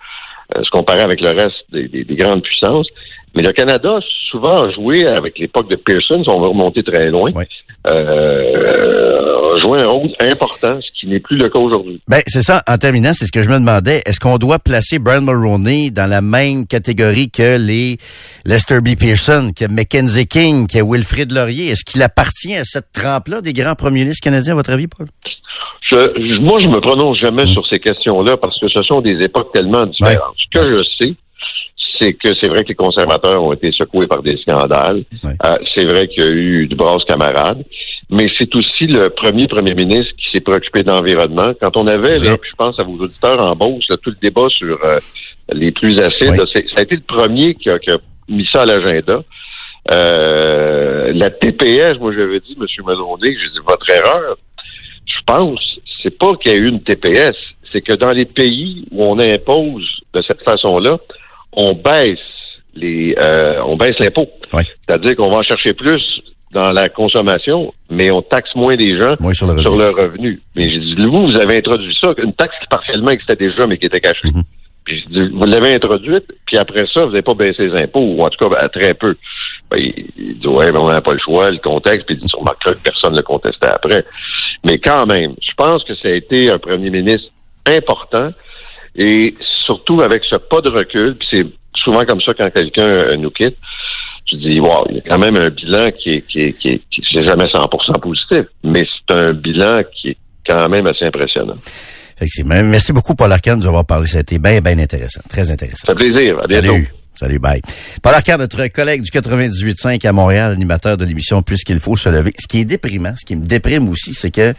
se comparer avec le reste des, des, des grandes puissances, mais le Canada a souvent joué avec l'époque de Pearson, on va remonter très loin, euh, joué un rôle important, ce qui n'est plus le cas aujourd'hui. Ben, c'est ça. En terminant, c'est ce que je me demandais. Est-ce qu'on doit placer Brian Mulroney dans la même catégorie que les Lester B. Pearson, que Mackenzie King, que Wilfrid Laurier? Est-ce qu'il appartient à cette trempe-là des grands premiers ministres canadiens, à votre avis, Paul? Je, moi, je me prononce jamais sur ces questions-là parce que ce sont des époques tellement différentes. Ce que je sais, c'est que c'est vrai que les conservateurs ont été secoués par des scandales. Euh, c'est vrai qu'il y a eu de brasses camarades. Mais c'est aussi le premier premier ministre qui s'est préoccupé d'environnement. Quand on avait, là, je pense à vos auditeurs en Beauce, tout le débat sur euh, les plus acides, ça a été le premier qui a, mis ça à l'agenda. Euh, la TPS, moi j'avais dit, M. Mulroney, j'ai dit votre erreur. Je pense, c'est pas qu'il y a eu une TPS, c'est que dans les pays où on impose de cette façon-là, on baisse les euh, on baisse l'impôt. C'est-à-dire qu'on va en chercher plus dans la consommation, mais on taxe moins des gens sur, le sur, leur revenu. Mais j'ai dit, vous, vous avez introduit ça, une taxe qui partiellement existait déjà, mais qui était cachée. Mm-hmm. Puis dit, vous l'avez introduite, puis après ça, vous n'avez pas baissé les impôts, ou en tout cas, ben, très peu. Ben, il, dit, ouais, ben, on n'a pas le choix, le contexte, puis il dit, sûrement que personne ne le contestait après. Mais quand même, je pense que ça a été un premier ministre important, et surtout avec ce pas de recul, puis c'est souvent comme ça quand quelqu'un euh, nous quitte. Tu dis, wow, il y a quand même un bilan qui est, qui est, qui est, qui est jamais 100% positif, mais c'est un bilan qui est quand même assez impressionnant. Effectivement. Merci beaucoup, Paul Arcand, de nous avoir parlé. Ça a été bien, bien intéressant. Très intéressant. Ça fait plaisir. À bientôt. Salut. Salut, bye. Paul Arcand, notre collègue du 98.5 à Montréal, animateur de l'émission Puisqu'il faut se lever. Ce qui est déprimant, ce qui me déprime aussi, c'est que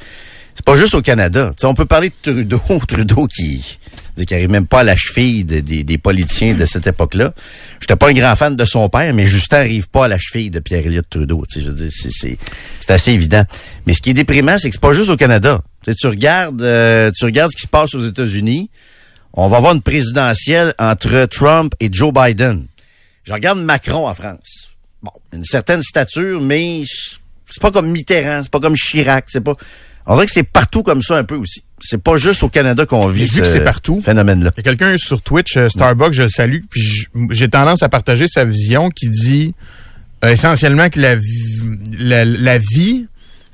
c'est pas juste au Canada. on peut parler de Trudeau, Trudeau qui qui arrive même pas à la cheville des politiciens de cette époque-là. J'étais pas un grand fan de son père, mais Justin arrive pas à la cheville de pierre Elliott Trudeau. Je veux dire, c'est assez évident. Mais ce qui est déprimant, c'est que c'est pas juste au Canada. tu regardes, euh, tu regardes ce qui se passe aux États-Unis. On va avoir une présidentielle entre Trump et Joe Biden. Je regarde Macron en France. Bon, une certaine stature, mais c'est pas comme Mitterrand, c'est pas comme Chirac, c'est pas. On dirait que c'est partout comme ça un peu aussi. C'est pas juste au Canada qu'on vit ce c'est partout, phénomène-là. Il y a quelqu'un sur Twitch, euh, Starbucks, je le salue, puis j'ai tendance à partager sa vision qui dit euh, essentiellement que la, la, la vie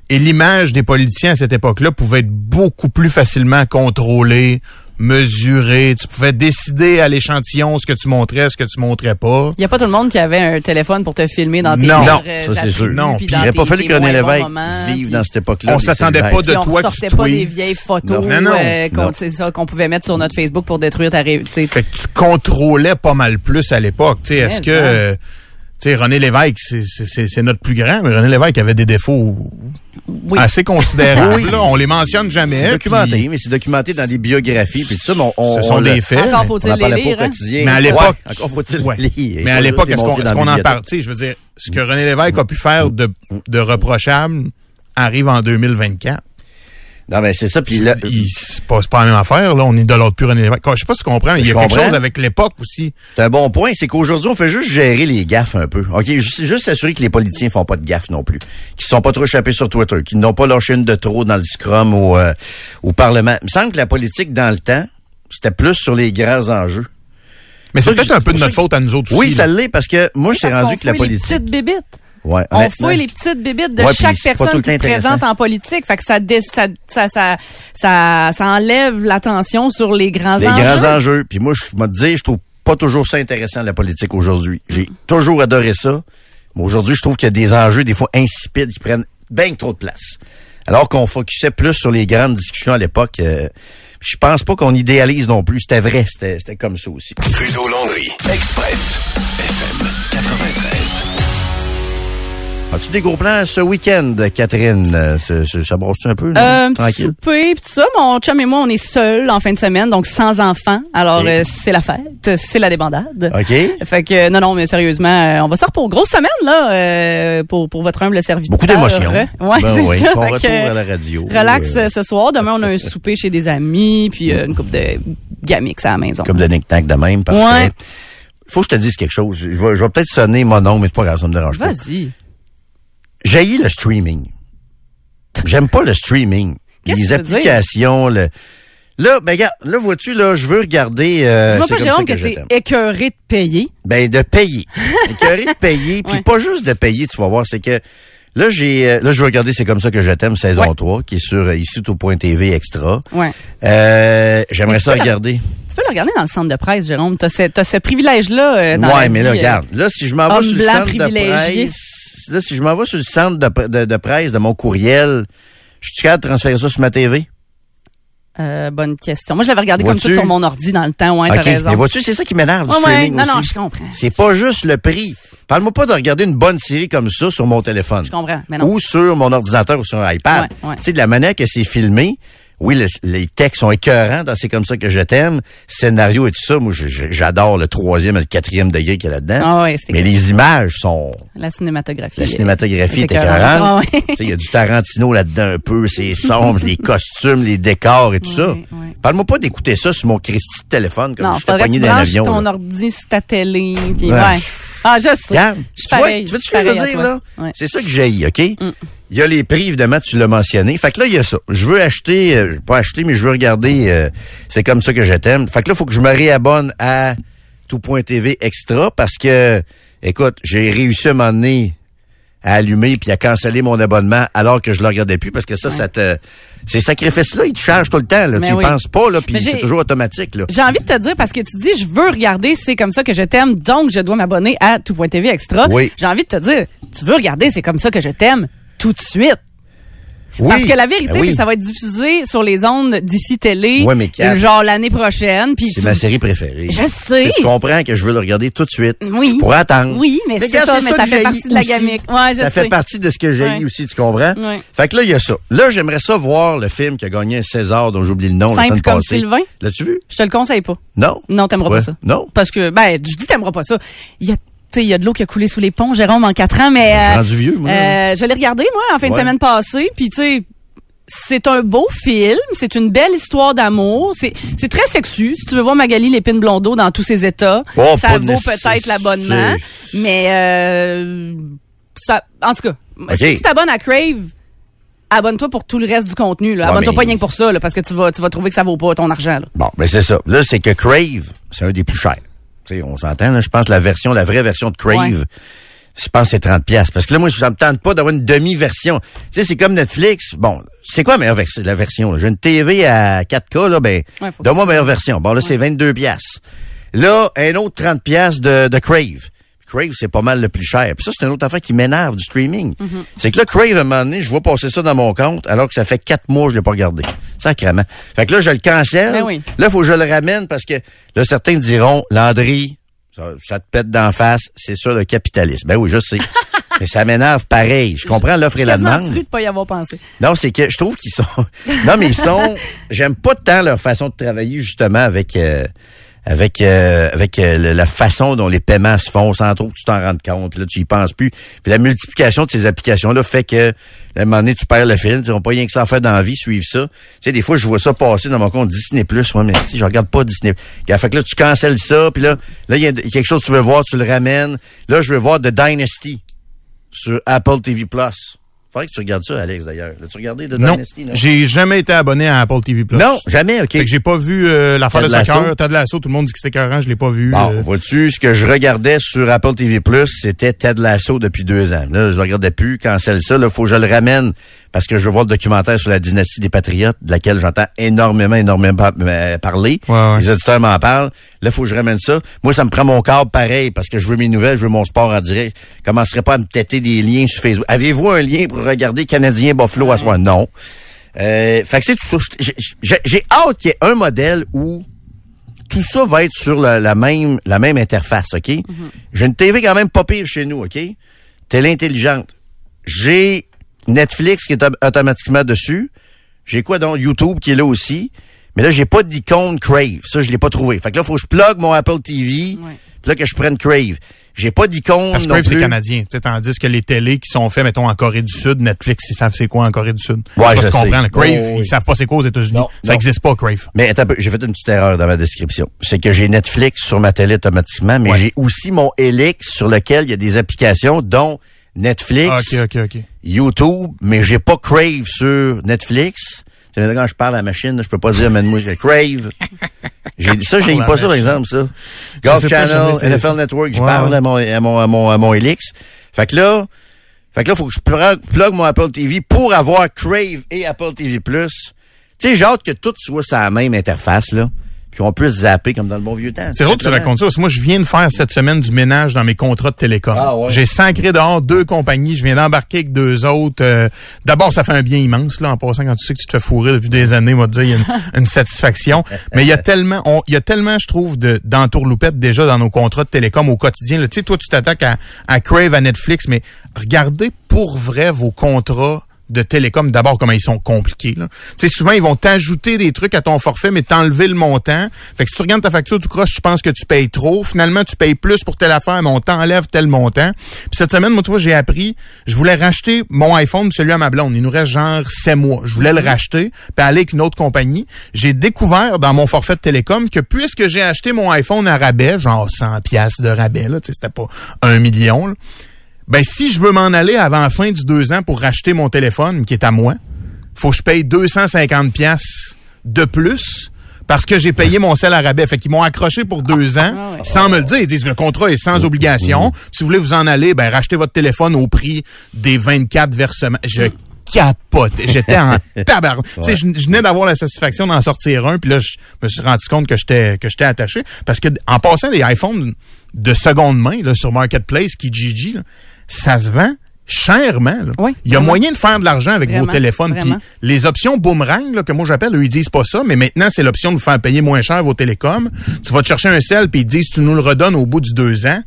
Et l'image des politiciens à cette époque-là pouvait être beaucoup plus facilement contrôlée, mesurée. Tu pouvais décider à l'échantillon ce que tu montrais, ce que tu montrais pas. Il n'y a pas tout le monde qui avait un téléphone pour te filmer dans tes Non, heures, ça, euh, c'est sûr. Non, Il n'aurait pas fallu bons Lévesque vive dans cette époque-là. On s'attendait pas de toi, sortait tu pas des vieilles photos Non, non, euh, qu'on non. c'est ça, qu'on pouvait mettre sur notre Facebook pour détruire ta ré- tu sais. Fait que tu contrôlais pas mal plus à l'époque. Tu sais, Est-ce que... sais, René Lévesque, c'est- notre plus grand, mais René Lévesque avait des défauts Oui. assez considérables. Oui. là. On les mentionne jamais. C'est documenté, puis- mais c'est documenté dans des biographies, puis tout ça, mais on, on, Ce sont on des faits. Encore mais- faut-il on en les lire, hein? Mais à l'époque- Ouais, encore faut-il Ouais. lire. Mais à l'époque, est-ce qu'on la en parle? Tu sais, je veux dire, ce que René Lévesque a pu faire de, de reprochable arrive en 2024. Non, mais c'est ça, puis là, Il se passe pas la même affaire, là. On idolâtre plus René Lévesque. Je sais pas si tu comprends, mais il y a quelque chose avec l'époque aussi. c'est un bon point, c'est qu'aujourd'hui, on fait juste gérer les gaffes un peu. OK, juste, juste s'assurer que les politiciens font pas de gaffes non plus. Qu'ils sont pas trop échappés sur Twitter, qu'ils n'ont pas lâché une de trop dans le scrum au, euh, au Parlement. Il me semble que la politique, dans le temps, c'était plus sur les grands enjeux. Mais c'est Ça, peut-être un peu de notre ça faute à nous autres Oui, aussi. ça là. l'est, parce que moi, je suis rendu que la politique... les petites bébites. Ouais, On fouille les petites bébites de Ouais, chaque personne qui se présente en politique. Fait que ça, dé- ça, ça, ça, ça, ça enlève l'attention sur les grands Les enjeux. grands enjeux. Puis moi, je vais te dire, je trouve pas toujours ça intéressant, la politique, aujourd'hui. J'ai toujours adoré ça. Mais aujourd'hui, je trouve qu'il y a des enjeux, des fois, insipides, qui prennent bien trop de place. Alors qu'on focusait plus sur les grandes discussions à l'époque. euh, je pense pas qu'on idéalise non plus. C'était vrai, c'était c'était comme ça aussi. Trudeau Landry, Express, FM 93. As-tu des gros plans ce week-end, Catherine? Euh, Ça, ça, ça brosse un peu? Euh, Tranquille? souper, pis tout ça. Mon chum et moi, on est seuls en fin de semaine, donc sans enfants. Alors, euh, c'est la fête, c'est la débandade. OK. Fait que, non, non, mais sérieusement, euh, on va sortir pour grosse semaine, là, euh, pour, pour votre humble serviteur. Beaucoup d'émotions. Ouais, Ben c'est oui. ça. Bon Fait retour que, à la radio. Relax ce soir. Demain, on a un souper chez des amis, puis une coupe de gamix à la maison. Comme de knick-knack de même, parfait. Ouais. Faut que je te dise quelque chose. Je vais, je vais peut-être sonner mon nom, mais c'est pas grave, ça me dérange pas. Vas-y. J'haïs le streaming. J'aime pas le streaming. Les tu applications, le... Là, ben regarde, là vois-tu, là, je veux regarder. Euh, Dis-moi pas, Jérôme, que, t'es écœuré de payer. Ben de payer. Écœuré de payer, puis Ouais. pas juste de payer, tu vas voir, c'est que là j'ai euh, là je veux regarder c'est comme ça que je t'aime saison Ouais. 3 qui est sur euh, ici au point TV extra. Ouais. Euh, j'aimerais ça tu regarder. Tu peux le regarder dans le centre de presse, Jérôme. T'as ce, t'as ce privilège-là euh, dans ouais, la mais vie, là euh, regarde, là si je m'en vais sur le centre de presse, là si je m'en vais sur le centre de, de, de presse de mon courriel, je suis capable de transférer ça sur ma TV Euh, bonne question. Moi, je l'avais regardé comme ça sur mon ordi dans le temps. Ouais, OK, t'as raison. mais vois-tu, c'est ça qui m'énerve du Ouais, ouais. streaming Non, non, aussi. je comprends. C'est pas juste le prix. Parle-moi pas de regarder une bonne série comme ça sur mon téléphone. Je comprends, mais non. Ou sur mon ordinateur ou sur un iPad. Ouais, ouais. Tu sais, de la manière que c'est filmé, oui, le- les textes sont écœurants dans C'est comme ça que je t'aime. Scénario et tout ça, moi, j'adore le troisième et le quatrième degré qu'il y a là-dedans. Ah ouais, mais les images sont... La cinématographie. La cinématographie est écœurante. Ah ouais. Il y a du Tarantino là-dedans un peu, c'est sombre, les costumes, les décors et tout ça. Ouais. Parle-moi pas d'écouter ça sur mon Christy de téléphone comme Non, je tu dans l'avion. ton là. ordi sur ta télé. Puis Ouais. ouais. Ah, je sais. Regarde, Je suis tu vois, pareil, tu vois ce que suis je veux dire, là? Mm. C'est ça que j'ai, OK? Il y a les prix, évidemment, tu l'as mentionné. Fait que là, il y a ça. Je veux acheter, euh, pas acheter, mais je veux regarder, euh, c'est comme ça que je t'aime. Fait que là, il faut que je me réabonne à tout.tv extra parce que, écoute, j'ai réussi à un moment donné à allumer puis à canceller mon abonnement alors que je le regardais plus parce que ça, ça te, ces sacrifices-là, ils te changent tout le temps, là. Mais tu y oui. penses pas, là, puis c'est toujours automatique, là. J'ai envie de te dire, parce que tu dis, je veux regarder, c'est comme ça que je t'aime, donc je dois m'abonner à tout.tv extra. Oui. J'ai envie de te dire, tu veux regarder, c'est comme ça que je t'aime, tout de suite. Oui. Parce que la vérité, Ben oui. c'est que ça va être diffusé sur les ondes d'ici télé, Ouais, mais Kat, genre l'année prochaine. Puis C'est tu- ma série préférée. Je sais. Tu sais, Tu comprends que je veux le regarder tout de suite. Oui. Pourrais attendre. Oui, mais c'est ça, mais ça que fait partie de la gamique. Ouais, je ça sais. fait partie de ce que j'ai Ouais. aussi, tu comprends? Fait que là, il y a ça. Là, j'aimerais ça voir le film qui a gagné un César, dont j'oublie le nom, Simple comme passée. Sylvain? L'as-tu vu? Je te le conseille pas. Non? Non, t'aimeras pas ça. Non? Parce que, ben, je dis t'aimeras pas ça. Il y a, il y a de l'eau qui a coulé sous les ponts, Jérôme, en quatre ans, mais. Je suis euh, rendu vieux, moi. euh, je l'ai regardé, moi, en fin de semaine passée, puis tu sais. C'est un beau film, c'est une belle histoire d'amour, c'est c'est très sexu. Si tu veux voir Magali Lépine Blondeau dans tous ses états, Oh, ça vaut peut-être l'abonnement, mais euh, ça, en tout cas, si tu t'abonnes à Crave, abonne-toi pour tout le reste du contenu. Là. Ouais, Abonne-toi mais- pas rien que pour ça, là, parce que tu vas, tu vas trouver que ça vaut pas ton argent. Là. Bon, ben c'est ça. Là, c'est que Crave, c'est un des plus chers. Sais, on s'entend, là. Je pense que la version, la vraie version de Crave, Ouais. je pense que c'est 30 pièces parce que là moi je me tente pas d'avoir une demi-version. Tu sais c'est comme Netflix. Bon, c'est quoi la meilleure version la version? J'ai une TV à 4K là ben Ouais, donne-moi meilleure version. Bon là c'est 22 pièces. Là un autre 30 pièces de, de Crave. Crave, c'est pas mal le plus cher. Puis ça, c'est une autre affaire qui m'énerve du streaming. C'est que là, Crave, à un moment donné, je vois passer ça dans mon compte, alors que ça fait quatre mois que je l'ai pas regardé. Sacrément. Fait que là, je le cancelle. Ben oui. Là, il faut que je le ramène parce que là, certains diront, Landry, ça, ça te pète d'en face, c'est ça le capitalisme. Ben oui, je sais. Mais ça m'énerve pareil. Je comprends l'offre et la demande. fru de pas y avoir pensé. Non, c'est que je trouve qu'ils sont. non, mais ils sont. J'aime pas tant leur façon de travailler justement avec euh, avec euh, avec euh, la façon dont les paiements se font sans trop que tu t'en rendes compte. Puis là, tu y penses plus. Puis la multiplication de ces applications-là fait que à un moment donné, tu perds le fil. Tu n'as pas rien que ça à faire dans la vie, suivre ça. Tu sais, des fois, je vois ça passer dans mon compte Disney. Ouais, mais si je regarde pas Disney. Fait que là, tu cancelles ça. Puis là, là, il y a quelque chose que tu veux voir, tu le ramènes. Là, je veux voir The Dynasty sur Apple TV. Faudrait que tu regardes ça, Alex, d'ailleurs. L'as-tu regardé The Non, j'ai jamais été abonné à Apple TV+. Non, jamais, OK. Fait que j'ai pas vu euh, l'affaire de Ted Lasso? soccer. T'as de l'assaut, tout le monde dit que c'était écœurant, je l'ai pas vu. Bon, euh. vois-tu, ce que je regardais sur Apple TV+, c'était Ted Lasso depuis deux ans. Là, je le regardais plus, cancelle ça. Là, faut que je le ramène parce que je veux voir le documentaire sur la dynastie des Patriotes, de laquelle j'entends énormément, énormément euh, parler. Ouais, ouais. Les auditeurs m'en parlent. Là, faut que je ramène ça. Moi, ça me prend mon câble pareil parce que je veux mes nouvelles, je veux mon sport en direct. Je commencerai pas à me têter des liens sur Facebook. Avez-vous un lien pour regarder Canadien Buffalo à soir? Non. Euh, fait que c'est tout ça. J'ai- hâte qu'il y ait un modèle où tout ça va être sur la, la même la même interface, OK? J'ai une TV quand même pas pire chez nous, OK? Télé intelligente. J'ai Netflix qui est au- automatiquement dessus. J'ai quoi donc? YouTube qui est là aussi. Mais là, j'ai pas d'icône Crave. Ça, je l'ai pas trouvé. Fait que là, faut que je plug mon Apple TV. Ouais. Puis là, que je prenne Crave. J'ai pas d'icône Parce que non Crave, c'est canadien. Tandis que les télés qui sont faits, mettons, en Corée du Sud, Netflix, ils savent c'est quoi en Corée du Sud. Ouais, je comprendre. Crave, Oh, oui. ils savent pas c'est quoi aux États-Unis. Non, Ça non. existe pas, Crave. Mais attends, j'ai fait une petite erreur dans ma description. C'est que j'ai Netflix sur ma télé automatiquement, mais Ouais. j'ai aussi mon Helix sur lequel il y a des applications, dont Netflix, Ah. YouTube, mais j'ai pas Crave sur Netflix. Quand je parle à la machine, je peux pas dire, mais moi, j'ai Crave. Ça, j'ai pas ça, par exemple, ça. Golf pas, Channel, NFL. Network, je parle à mon, à mon, à mon, à mon Helix. Fait que là, fait que là, faut que je plug, plug mon Apple TV pour avoir Crave et Apple TV+. Tu sais, j'ai hâte que tout soit sur la même interface, là. Puis qu'on puisse zapper comme dans le bon vieux temps. C'est drôle que tu racontes ça, parce que moi, je viens de faire cette semaine du ménage dans mes contrats de télécom. Ah ouais. J'ai sacré dehors deux compagnies, je viens d'embarquer avec deux autres. Euh, D'abord, ça fait un bien immense, là, en passant, quand tu sais que tu te fais fourrer depuis des années, moi, te dire, il y a une, une satisfaction. Mais il y a tellement, on- il y a tellement, je trouve, de, d'entourloupettes déjà dans nos contrats de télécom au quotidien. là. Tu sais, toi, tu t'attaques à, à Crave, à Netflix, mais regardez pour vrai vos contrats de télécom, d'abord, comment ils sont compliqués. Là. Tu sais, souvent, ils vont t'ajouter des trucs à ton forfait, mais t'enlever le montant. Fait que si tu regardes ta facture du croche, tu penses que tu payes trop. Finalement, tu payes plus pour telle affaire, mais on t'enlève tel montant. Puis cette semaine, moi, tu vois, j'ai appris, je voulais racheter mon iPhone, celui à ma blonde. Il nous reste genre 7 mois. Je voulais le racheter, puis aller avec une autre compagnie. J'ai découvert dans mon forfait de télécom que puisque j'ai acheté mon iPhone à rabais, genre 100 piastres de rabais, là, tu sais, c'était pas un million, là, ben, si je veux m'en aller avant la fin du deux ans pour racheter mon téléphone, qui est à moi, faut que je paye 250 pièces de plus parce que j'ai payé mon sel à rabais. Fait qu'ils m'ont accroché pour deux ans Ah ouais. sans me le dire. Ils disent, le contrat est sans obligation. Si vous voulez vous en aller, ben, rachetez votre téléphone au prix des 24 versements. Je capotais. J'étais en tabarnak. Tu sais, je, je venais d'avoir la satisfaction d'en sortir un, puis là, je me suis rendu compte que j'étais que j'étais attaché. Parce que en passant des iPhones de seconde main là, sur Marketplace, Kijiji, là, ça se vend chèrement. là. Oui, Il y a vraiment. moyen de faire de l'argent avec Vraiment, vos téléphones. Puis les options boomerang, là, que moi j'appelle, eux, ils disent pas ça, mais maintenant, c'est l'option de vous faire payer moins cher vos télécoms. Tu vas te chercher un sel, puis ils disent, tu nous le redonnes au bout du deux ans.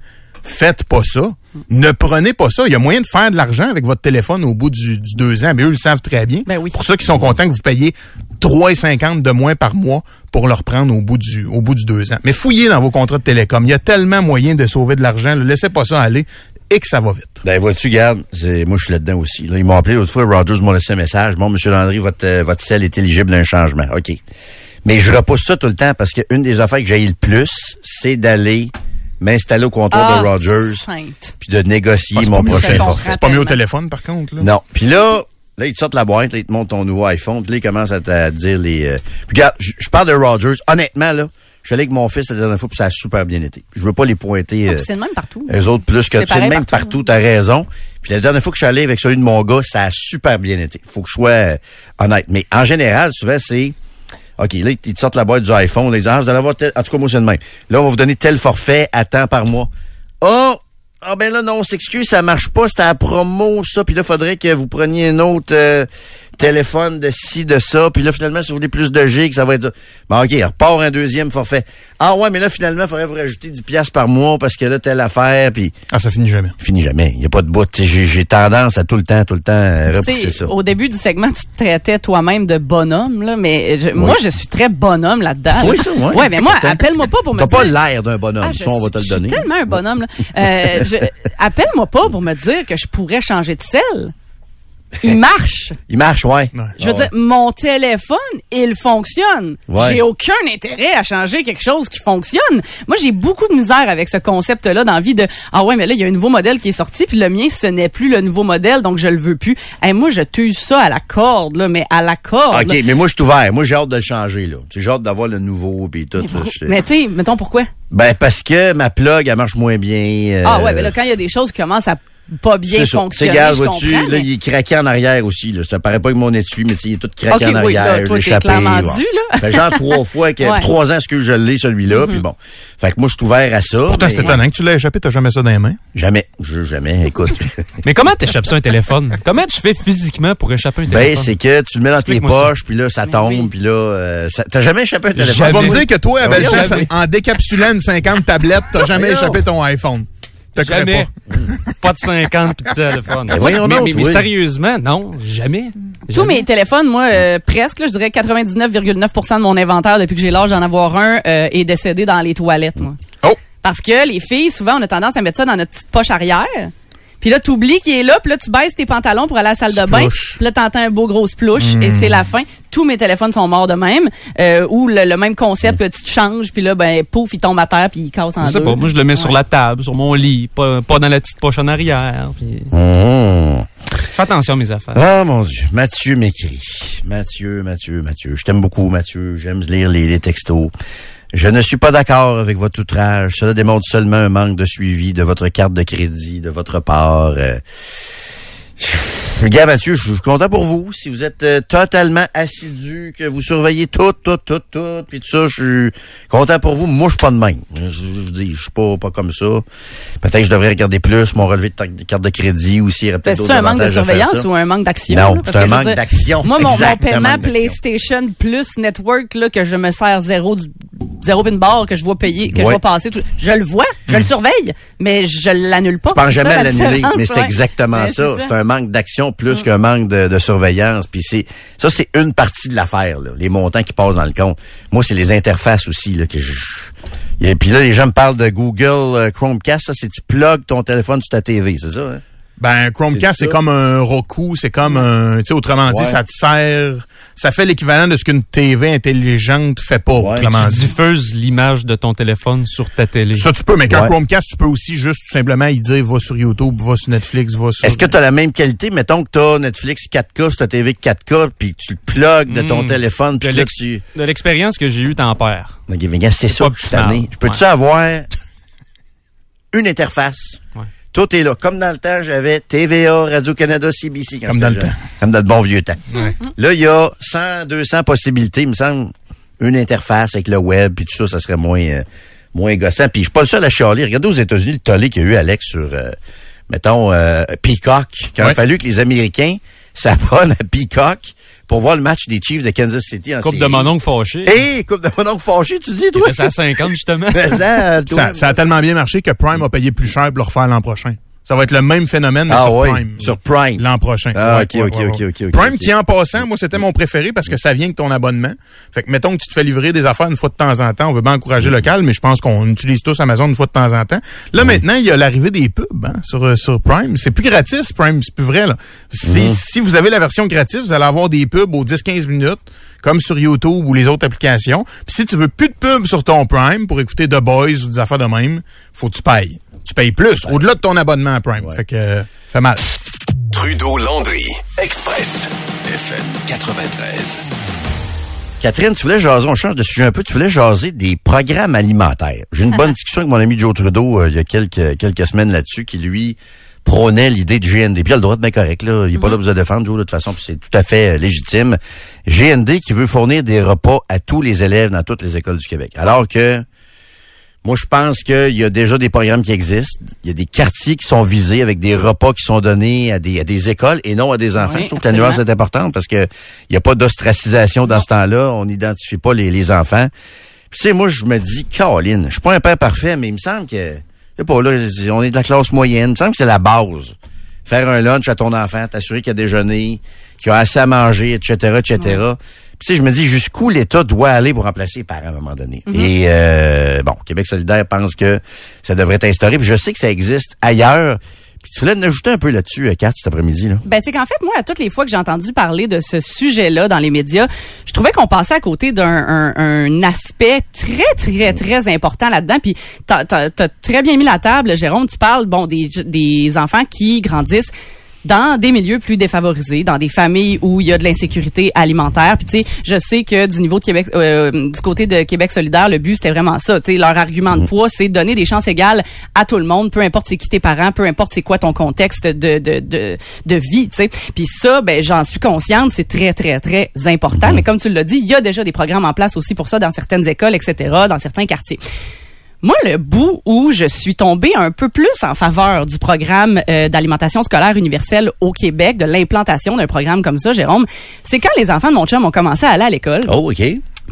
Faites pas ça. Ne prenez pas ça. Il y a moyen de faire de l'argent avec votre téléphone au bout du, du deux ans, mais eux le savent très bien. Ben oui. Pour ceux qui sont contents que vous payiez 3,50 de moins par mois pour le reprendre au bout du au bout du deux ans. Mais fouillez dans vos contrats de télécom. Il y a tellement moyen de sauver de l'argent. Laissez pas ça aller et que ça va vite. Ben, vois-tu, garde, c'est, moi, je suis là-dedans aussi. Là, ils m'ont appelé l'autre fois, Rogers m'a laissé un message. Bon, Monsieur Landry, votre, euh, votre sel est éligible d'un changement. OK. Mais je repousse ça tout le temps parce qu'une des affaires que j'ai le plus, c'est d'aller m'installer au comptoir Ah, de Rogers sainte. puis de négocier Ah, mon prochain c'est pas- forfait. C'est pas mieux au téléphone, par contre. Là? Non. Puis là, là, ils te sortent la boîte, là, ils te montrent ton nouveau iPhone, puis là, ils commencent à te dire les... euh, Puis regarde, je je parle de Rogers. Honnêtement, là, Je suis allé avec mon fils la dernière fois, puis ça a super bien été. Je veux pas les pointer. Ah, euh, c'est le même partout. eux autres plus que C'est le même partout, partout, t'as raison. Puis la dernière fois que je suis allé avec celui de mon gars, ça a super bien été. Faut que je sois euh, honnête. Mais en général, souvent, c'est OK, là, ils te sortent la boîte du iPhone, les gens, vous allez avoir tel, en tout cas, moi, c'est le même. Là, on va vous donner tel forfait à temps par mois. Oh! Ah ben là, non, on s'excuse, ça marche pas, c'était à promo, ça, puis là, faudrait que vous preniez un autre euh, téléphone de ci, de ça, puis là, finalement, si vous voulez plus de gigs, ça va être ça. Bon, OK, repart un deuxième forfait. Ah ouais, mais là, finalement, il faudrait vous rajouter 10 piastres par mois parce que là, telle affaire, puis... Ah, ça finit jamais. Finit jamais. Il n'y a pas de bout. J'ai tendance à tout le temps, tout le temps euh, repousser ça. Au début du segment, tu te traitais toi-même de bonhomme, là, mais je- moi, je suis très bonhomme là-dedans. Oui, ça, ouais. Ouais, mais moi, T'as- appelle-moi pas pour me T'as dire. pas l'air d'un bonhomme, Ah, je ça, on va te le suis- Je donner. suis tellement un bonhomme, là. Euh, appelle-moi pas pour me dire que je pourrais changer de sel. Il marche. Il marche, ouais. Je veux Ah ouais. dire, mon téléphone, il fonctionne. Ouais. J'ai aucun intérêt à changer quelque chose qui fonctionne. Moi, j'ai beaucoup de misère avec ce concept-là d'envie de ah ouais, mais là il y a un nouveau modèle qui est sorti puis le mien ce n'est plus le nouveau modèle donc je le veux plus. Et moi, je t'use ça à la corde là, mais à la corde. OK, là. mais moi, je suis ouvert. Moi, j'ai hâte de le changer, là. Tu sais, J'ai hâte d'avoir le nouveau, puis tout. Mais tu sais, mettons pourquoi? Ben, parce que ma plug, elle marche moins bien. euh, Ah ouais, mais là quand il y a des choses qui commencent à pas bien C'est gaz, je vois-tu, comprends, là, mais- il est craqué en arrière aussi, là. Ça paraît pas avec mon étui, mais tu sais, il est tout craqué OK, en oui, là, arrière. toi, t'es l'échappé, clairement bon. dû, là. Fait genre trois fois, que, Ouais. Mm-hmm. trois ans, ce que je l'ai, celui-là, puis bon. Fait que moi, je suis ouvert à ça. Pourtant, mais- c'est étonnant que tu l'as échappé, t'as jamais ça dans les mains. Jamais. Je, jamais, écoute. Mais comment t'échappes ça un téléphone? Comment tu fais physiquement pour échapper un Ben, téléphone? c'est que tu le mets dans tes poches, puis là, ça tombe, puis là, euh, ça- t'as jamais échappé un téléphone? Tu vas me dire que toi, en décapsulant une 50 tablette, t'as jamais échappé ton iPhone. Jamais. pas. Pas de 50 pis de téléphone. Ben voyons mais, mais- mais sérieusement, non, jamais. Tous Jamais. mes téléphones, moi, euh, presque, là, je dirais 99,9% de mon inventaire depuis que j'ai l'âge d'en avoir un euh, est décédé dans les toilettes, moi. Oh! Parce que les filles, souvent, on a tendance à mettre ça dans notre petite poche arrière. Puis là, t'oublies qu'il est là, puis là, tu baisses tes pantalons pour aller à la salle de bain. Puis là, t'entends un beau gros splouche et Hmm. c'est la fin. Tous mes téléphones sont morts de même. Euh, ou le, le même concept, que tu te changes, puis là, ben, pouf, il tombe à terre, puis il casse en Je sais deux. pas, moi je le mets sur la table, sur mon lit, pas, pas dans la petite poche en arrière. puis- Mmh. Fais attention à mes affaires. Ah mon Dieu, Mathieu m'écrit. Mathieu, Mathieu, Mathieu. Je t'aime beaucoup, Mathieu. J'aime lire les, les textos. Je ne suis pas d'accord avec votre outrage. Cela démontre seulement un manque de suivi de votre carte de crédit, de votre part. Euh, Gars, Mathieu, je suis content pour vous. Si vous êtes euh, totalement assidu, que vous surveillez tout, tout, tout, tout, puis tout ça, je suis content pour vous. Moi, je suis pas de même. Je, je vous dis, je suis pas, pas comme ça. Peut-être que je devrais regarder plus mon relevé de carte de crédit ou s'il y aurait peut-être C'est d'autres un manque de surveillance ou un manque d'action? Non, c'est un je manque d'action. Moi, mon, mon paiement. PlayStation Plus Network, là, que je me sers zéro, du- zéro pin bar, que je vois payer, que je vois passer, tout- je le vois, je le surveille, mais je l'annule pas. Penses C'est jamais à la l'annuler, mais c'est exactement ça. c'est C'est un manque d'action plus qu'un manque de, de surveillance. Puis c'est ça, c'est une partie de l'affaire, les montants qui passent dans le compte. Moi, c'est les interfaces aussi là que je. Et puis là, les gens me parlent de Google euh, Chromecast. Ça, c'est tu plugues ton téléphone sur ta TV, c'est ça? Hein? Ben, Chromecast, C'est comme un Roku, c'est comme un, tu sais, autrement dit, Ouais. ça te sert, ça fait l'équivalent de ce qu'une TV intelligente fait pas, Ouais. autrement Tu dit. diffuses l'image de ton téléphone sur ta télé. Ça, tu peux, mais Ouais. Chromecast, tu peux aussi juste tout simplement y dire, va sur YouTube, va sur Netflix, va sur... Est-ce que tu as la même qualité? Mettons que tu as Netflix 4K sur ta TV 4K, puis tu le plugues de ton Mm. téléphone, puis De là, tu... De l'expérience que j'ai eue, t'en perds. Ok, mais gars, c'est ça je peux-tu Ouais. avoir une interface? Tout est là. Comme dans le temps, j'avais TVA, Radio-Canada, CBC. quand Comme dans le jeune. temps. Comme dans le bon vieux temps. Là, il y a 100, 200 possibilités, il me semble. Une interface avec le web, puis tout ça, ça serait moins, euh, moins gossant. Puis je suis pas le seul à chialer. Regardez aux États-Unis le tollé qu'il y a eu, Alex, sur, euh, mettons, euh, Peacock. Qu'il a Ouais. fallu que les Américains s'abonnent à Peacock pour voir le match des Chiefs de Kansas City en Coupe série. de mon oncle fâché. Hé, coupe de mon oncle fâché, tu dis, toi? était à 50, justement. Mais ça, toi. Ça, ça a tellement bien marché que Prime a payé plus cher pour le refaire l'an prochain. Ça va être le même phénomène, mais Ah sur oui, Prime. sur Prime. L'an prochain. Ah, Ouais, ok, ouais, Prime qui, en passant, moi, c'était mon préféré parce que ça vient avec ton abonnement. Fait que, mettons que tu te fais livrer des affaires une fois de temps en temps. On veut bien encourager le local, mais je pense qu'on utilise tous Amazon une fois de temps en temps. Là, maintenant, il y a l'arrivée des pubs hein, sur, euh, sur Prime. C'est plus gratis, Prime. C'est plus vrai, là. Si, Mhm. si vous avez la version gratuite, vous allez avoir des pubs aux 10-15 minutes, comme sur YouTube ou les autres applications. Puis si tu veux plus de pubs sur ton Prime pour écouter The Boys ou des affaires de même, faut que tu payes. Tu payes plus, au-delà de ton abonnement à Prime. Fait que, euh, fait mal. Trudeau Landry, Express, FM 93. Catherine, tu voulais jaser, on change de sujet un peu, tu voulais jaser des programmes alimentaires. J'ai une bonne discussion avec mon ami Joe Trudeau euh, il y a quelques, quelques semaines là-dessus qui, lui, prônait l'idée du GND. Puis il a le droit de mettre correct, là. Il n'est pas là pour se défendre, Joe, de toute façon, puis c'est tout à fait euh, légitime. GND qui veut fournir des repas à tous les élèves dans toutes les écoles du Québec. Alors que moi, je pense qu'il y a déjà des programmes qui existent. Il y a des quartiers qui sont visés avec des repas qui sont donnés à des, à des écoles et non à des enfants. Oui, je trouve que la nuance est importante parce que il n'y a pas d'ostracisation dans ce temps-là. On n'identifie pas les, les enfants. Puis, tu sais, moi, je me dis, Caroline, je suis pas un père parfait, mais il me semble que, je sais pas, là, on est de la classe moyenne. Il me semble que c'est la base. Faire un lunch à ton enfant, t'assurer qu'il a déjeuné, qu'il a assez à manger, etc., etc. Puis, tu sais, je me dis, jusqu'où l'État doit aller pour remplacer les parents à un moment donné? Mhm. Et, euh, bon, Québec solidaire pense que ça devrait être instauré. Puis, je sais que ça existe ailleurs. Puis, tu voulais en ajouter un peu là-dessus, euh, Kat, cet après-midi, là? Ben c'est qu'en fait moi à toutes les fois que j'ai entendu parler de ce sujet-là dans les médias, je trouvais qu'on passait à côté d'un un, un aspect très très très important là-dedans. Puis t'as as, très bien mis la table, Jérôme. Tu parles bon des des enfants qui grandissent dans des milieux plus défavorisés, dans des familles où il y a de l'insécurité alimentaire. Puis tu sais, je sais que du niveau de Québec, euh, du côté de Québec solidaire, le but c'était vraiment ça. Tu sais, leur argument de poids, c'est donner des chances égales à tout le monde, peu importe c'est qui tes parents, peu importe c'est quoi ton contexte de de de, de vie. Tu sais, puis ça, ben j'en suis consciente, c'est très très très important. Mais comme tu l'as dit, il y a déjà des programmes en place aussi pour ça dans certaines écoles, etc., dans certains quartiers. Moi, le bout où je suis tombée un peu plus en faveur du programme euh, d'alimentation scolaire universelle au Québec, de l'implantation d'un programme comme ça, Jérôme, c'est quand les enfants de mon chum ont commencé à aller à l'école. Oh, OK.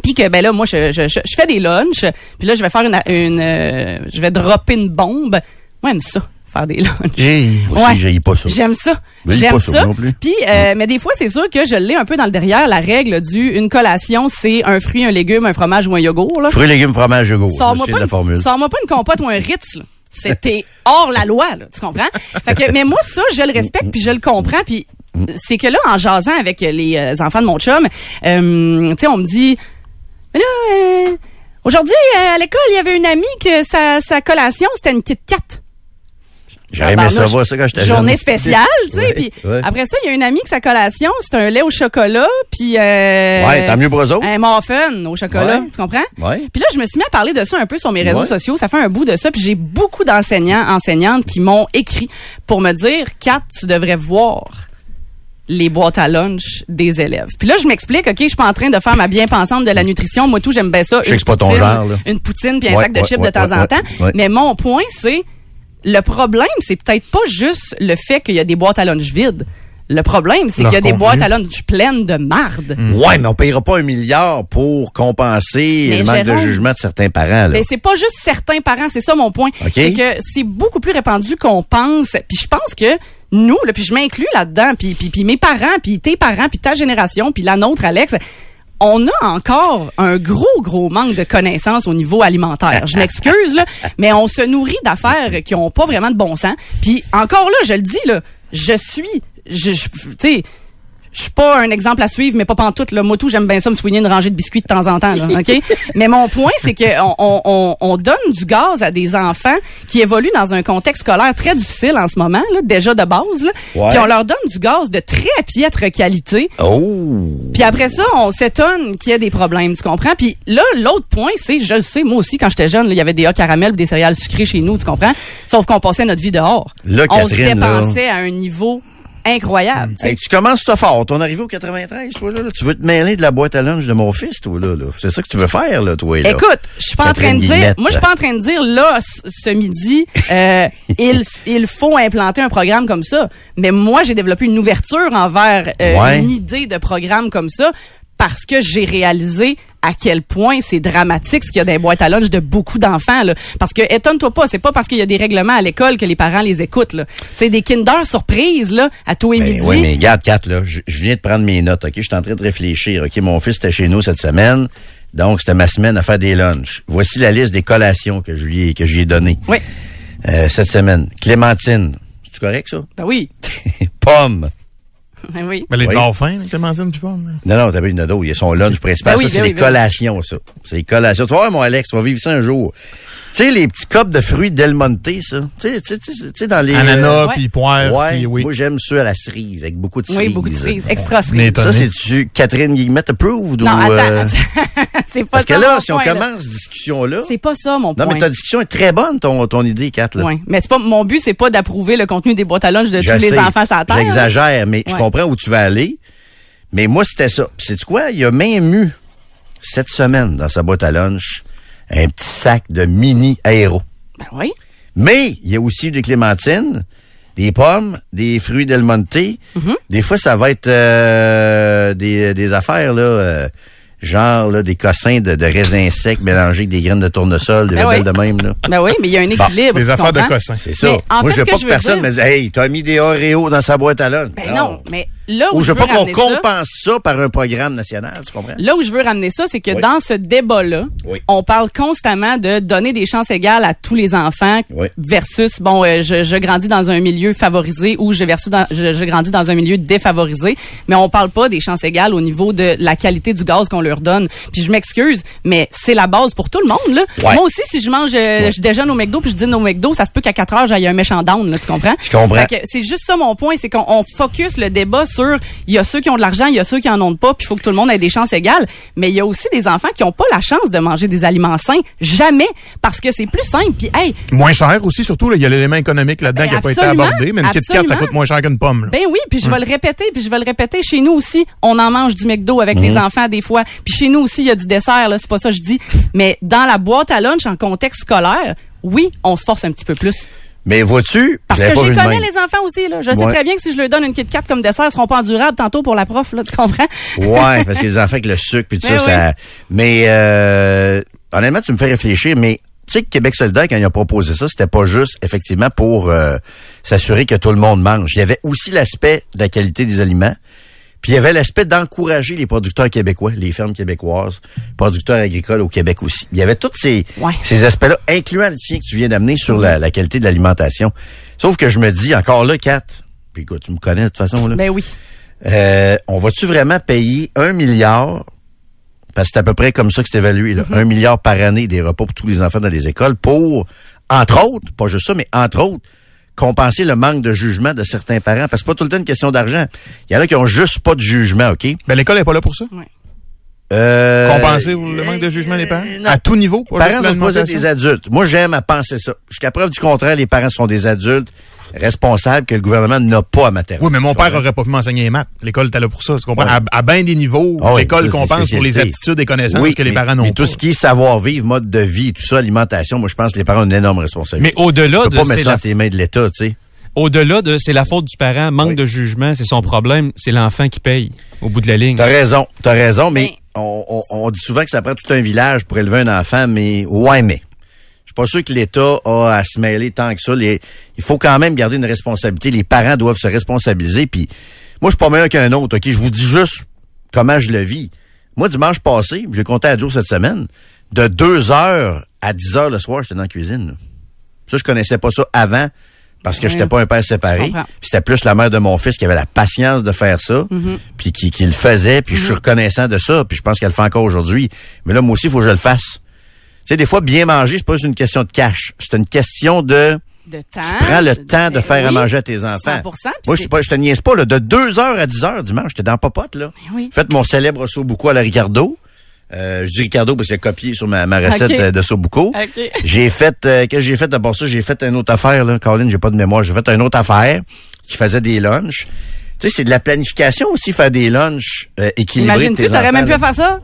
Puis que ben là, moi, je, je, je, je fais des lunchs. Puis là, je vais faire une, une euh, je vais dropper une bombe. Moi, j'aime ça, faire des lunchs. J'ai, aussi, Ouais. j'ai pas ça. J'aime ça. Mais J'aime ça, ça. non plus. Puis, euh, mais des fois, c'est sûr que je l'ai un peu dans le derrière, la règle du une collation, c'est un fruit, un légume, un fromage ou un yogourt. Là. Fruits, légumes, fromage, yogourt. Sors-moi pas, une- sors-moi pas une compote ou un Ritz. là. C'était hors la loi, là, tu comprends? Fait que, mais moi, ça, je le respecte, puis je le comprends, puis c'est que là, en jasant avec les euh, enfants de mon chum, euh, tu sais, on me dit, mais là, euh, aujourd'hui, à l'école, il y avait une amie que sa, sa collation, c'était une Kit Kat. J'aurais aimé ça voir ça quand j'étais jeune. Journée spéciale, tu sais. Puis ouais. après ça, il y a une amie que sa collation, c'est un lait au chocolat, puis euh, Ouais, tant mieux pour eux autres. Un muffin au chocolat, Ouais. tu comprends? Ouais. Puis là, je me suis mis à parler de ça un peu sur mes réseaux Ouais. sociaux. Ça fait un bout de ça. Puis j'ai beaucoup d'enseignants, enseignantes qui m'ont écrit pour me dire, Kat, tu devrais voir les boîtes à lunch des élèves. Puis là, je m'explique, OK, je suis pas en train de faire ma bien-pensante de la nutrition. Moi, tout, j'aime bien ça. Je sais que c'est pas ton genre, là. Une poutine puis un Ouais, sac de ouais, chips ouais, de temps en temps. Mais mon point, c'est le problème, c'est peut-être pas juste le fait qu'il y a des boîtes à lunch vides. Le problème, c'est qu'il y a des boîtes à lunch pleines de marde. Ouais, mais on payera pas un milliard pour compenser Mais le manque de jugement de certains parents. Là. Mais c'est pas juste certains parents, c'est ça mon point. C'est que c'est beaucoup plus répandu qu'on pense. Puis je pense que nous, là, puis je m'inclus là-dedans, puis, puis, puis mes parents, puis tes parents, puis ta génération, puis la nôtre, Alex, on a encore un gros, gros manque de connaissances au niveau alimentaire. Je m'excuse, mais on se nourrit d'affaires qui ont pas vraiment de bon sens. Puis encore là, je le dis, là, je suis, je, je- tu sais, je suis pas un exemple à suivre, mais pas pantoute. Là. Moi, tout, j'aime bien ça me soigner une rangée de biscuits de temps en temps. Là, OK? mais mon point, c'est que on, on, on, on donne du gaz à des enfants qui évoluent dans un contexte scolaire très difficile en ce moment, là, déjà de base. Là, Ouais. Puis on leur donne du gaz de très piètre qualité. Oh! Puis après ça, on s'étonne qu'il y ait des problèmes, tu comprends? Puis là, l'autre point, c'est, je le sais, moi aussi, quand j'étais jeune, il y avait des hauts caramels pis des céréales sucrées chez nous, tu comprends? Sauf qu'on passait notre vie dehors. Là, on se là. dépensait à un niveau incroyable. Hey, tu commences ça fort. On arrivé au 93, toi, là, là. Tu veux te mêler de la boîte à lunch de mon fils, toi, là. là. C'est ça que tu veux faire, là, toi, là. Écoute, je suis pas en train de dire, moi je suis pas en train de dire là ce ce midi euh, il il faut implanter un programme comme ça, mais moi j'ai développé une ouverture envers euh, Ouais. une idée de programme comme ça parce que j'ai réalisé à quel point c'est dramatique ce qu'il y a dans les boîtes à lunch de beaucoup d'enfants là parce que étonne-toi pas, c'est pas parce qu'il y a des règlements à l'école que les parents les écoutent là. C'est des Kinder surprises là à tous les Ben midi. oui, mais regarde, Kat, là, je, viens de prendre mes notes, OK? Je suis en train de réfléchir, OK? Mon fils était chez nous cette semaine, donc c'était ma semaine à faire des lunchs. Voici la liste des collations que je lui ai, que je lui ai. Oui. Euh, cette semaine. Clémentine. C'est correct, ça? Ben oui. Pomme. Ben oui. Ben, les Oui. dauphins, Clémentine, tu parles. Non, non, t'as pas une ado. Il y a son lunch principal. Ben oui, ça, c'est ben les oui, ben oui. collations, ça. C'est les collations. Tu vas voir, mon Alex, tu vas vivre ça un jour. Sais, les petits copes de fruits Del Monte, ça. Tu sais, tu sais, tu sais, tu sais, dans les... Ananas, euh, puis poire, Ouais, puis oui. moi j'aime ceux à la cerise, avec beaucoup de cerise. Oui, beaucoup de cerises. Extra On est cerise. Ça, c'est-tu Catherine Guillemette approved Non, ou... attends, euh, attends. c'est pas Parce que là, mon si on commence cette discussion-là... C'est pas ça mon Non, point. mais ta discussion est très bonne, ton, ton idée, Kat. Là. Ouais. Mais c'est pas mon but, c'est pas d'approuver le contenu des boîtes à lunch de Je tous les enfants sur la terre. J'exagère, mais je comprends où tu vas aller. Mais moi, c'était ça. C'est quoi? Il y a même eu, cette semaine, dans sa boîte à lunch, un petit sac de mini aéro. Ben oui. Mais il y a aussi des clémentines, des pommes, des fruits Del Monte. Mm-hmm. Des fois, ça va être euh, des, des affaires, là, euh, genre là, des cossins de, de raisins secs mélangés avec des graines de tournesol, des Ben rebelles oui. de même. Là. Ben oui, mais il y a un Bon, équilibre. Des affaires de cossins. C'est ça. Mais en Moi, fait, je veux pas que veux personne dire- me dise Hey, t'as mis des Oreos dans sa boîte à lunch. Ben non, mais là où, Ou je veux pas qu'on ramener ça- compense ça par un programme national, tu comprends? Là où je veux ramener ça, c'est que Oui. dans ce débat-là, Oui. on parle constamment de donner des chances égales à tous les enfants Oui. versus, bon, euh, je, je grandis dans un milieu favorisé ou je, versus dans, je, je grandis dans un milieu défavorisé. Mais on parle pas des chances égales au niveau de la qualité du gaz qu'on leur donne. Puis je m'excuse, mais c'est la base pour tout le monde. Là. Ouais. Moi aussi, si je mange, euh, je déjeune au McDo puis je dîne au McDo, ça se peut qu'à 4 heures, j'aille un méchant down, là, tu comprends? Je comprends. C'est juste ça mon point, c'est qu'on on focus le débat sur il y a ceux qui ont de l'argent, il y a ceux qui en ont pas, puis il faut que tout le monde ait des chances égales. Mais il y a aussi des enfants qui ont pas la chance de manger des aliments sains, jamais, parce que c'est plus simple. Puis hey, Moins cher aussi, surtout, il y a l'élément économique là-dedans Ben, qui n'a pas été abordé, mais une Kit Kat, ça coûte moins cher qu'une pomme. là. ben oui, puis je vais le répéter, puis je vais le répéter. Chez nous aussi, on en mange du McDo avec les enfants des fois. Puis chez nous aussi, il y a du dessert, là, c'est pas ça que je dis. Mais dans la boîte à lunch, en contexte scolaire, oui, on se force un petit peu plus. Mais vois-tu, Parce que de connais, les enfants aussi. Là. Je sais très bien que si je leur donne une Kit Kat comme dessert, ils seront pas endurables tantôt pour la prof, là, tu comprends? Ouais, parce que les enfants avec le sucre puis tout ça, ça. Mais euh, honnêtement, tu me fais réfléchir, mais tu sais que Québec solidaire, quand il a proposé ça, c'était pas juste effectivement pour euh, s'assurer que tout le monde mange. Il y avait aussi l'aspect de la qualité des aliments. Puis il y avait l'aspect d'encourager les producteurs québécois, les fermes québécoises, producteurs agricoles au Québec aussi. Il y avait tous ces, Ouais. ces aspects-là, incluant le tien que tu viens d'amener sur la, la qualité de l'alimentation. Sauf que je me dis, encore là, Kat, puis écoute, tu me connais de toute façon, là. Ben oui. Euh, on va-tu vraiment payer un milliard, parce que c'est à peu près comme ça que c'est évalué, là, Mm-hmm. un milliard par année des repas pour tous les enfants dans les écoles pour, entre autres, pas juste ça, mais entre autres, compenser le manque de jugement de certains parents. Parce que c'est pas tout le temps une question d'argent. Il y en a qui ont juste pas de jugement, OK? Ben, l'école n'est pas là pour ça. Euh, Compenser le manque de jugement des parents? non. À tout niveau? pas parents sont l'alimentation? des adultes. Moi, j'aime à penser ça. Jusqu'à preuve du contraire, les parents sont des adultes responsables que le gouvernement n'a pas à materner. Oui, mais mon Tu père aurait pas pu m'enseigner les maths. L'école était là pour ça. Tu comprends? Ouais. À, à bien des niveaux, Ah oui, l'école compense pour les aptitudes et connaissances Oui, que les mais- parents n'ont Mais pas. tout ce qui est savoir-vivre, mode de vie, tout ça, alimentation, moi, je pense que les parents ont une énorme responsabilité. Mais au-delà Tu de peux pas c'est mettre ça entre les mains de l'État, tu sais. au-delà de c'est la faute du parent, manque Oui. de jugement, c'est son problème, c'est l'enfant qui paye au bout de la ligne. T'as raison, t'as raison, mais Mais- on, dit souvent que ça prend tout un village pour élever un enfant, mais ouais, mais. Je suis pas sûr que l'État a à se mêler tant que ça. Les- il faut quand même garder une responsabilité. Les parents doivent se responsabiliser. Puis moi, je suis pas meilleur qu'un autre, OK? Je vous dis juste comment je le vis. Moi, dimanche passé, j'ai compté à Joe cette semaine, de 2 heures à 10 heures le soir, j'étais dans la cuisine. Ça, je connaissais pas ça avant parce que j'étais pas un père séparé. c'était plus la mère de mon fils qui avait la patience de faire ça, Mm-hmm. puis qui, qui le faisait, puis je suis reconnaissant de ça, puis je pense qu'elle le fait encore aujourd'hui. Mais là, moi aussi, il faut que je le fasse. Tu sais, des fois, bien manger, c'est pas une question de cash. C'est une question de... De temps. Tu prends le temps de Ben faire à manger à tes enfants. 100%, puis Moi, je pas, je te niaise pas, là, de 2 heures à 10 heures dimanche, j'étais dans Popote, là. Ben oui. Faites mon célèbre Sobuco à la Ricardo. Euh, je dis Ricardo parce qu'il a copié sur ma, ma recette euh, de Sobuco. OK. J'ai fait, euh, qu'est-ce que j'ai fait d'abord ça? J'ai fait une autre affaire, là. Caroline, j'ai pas de mémoire. J'ai fait une autre affaire qui faisait des lunchs. Tu sais, c'est de la planification aussi, faire des lunchs euh, équilibrés. Imagine-tu, t'aurais même pu faire ça?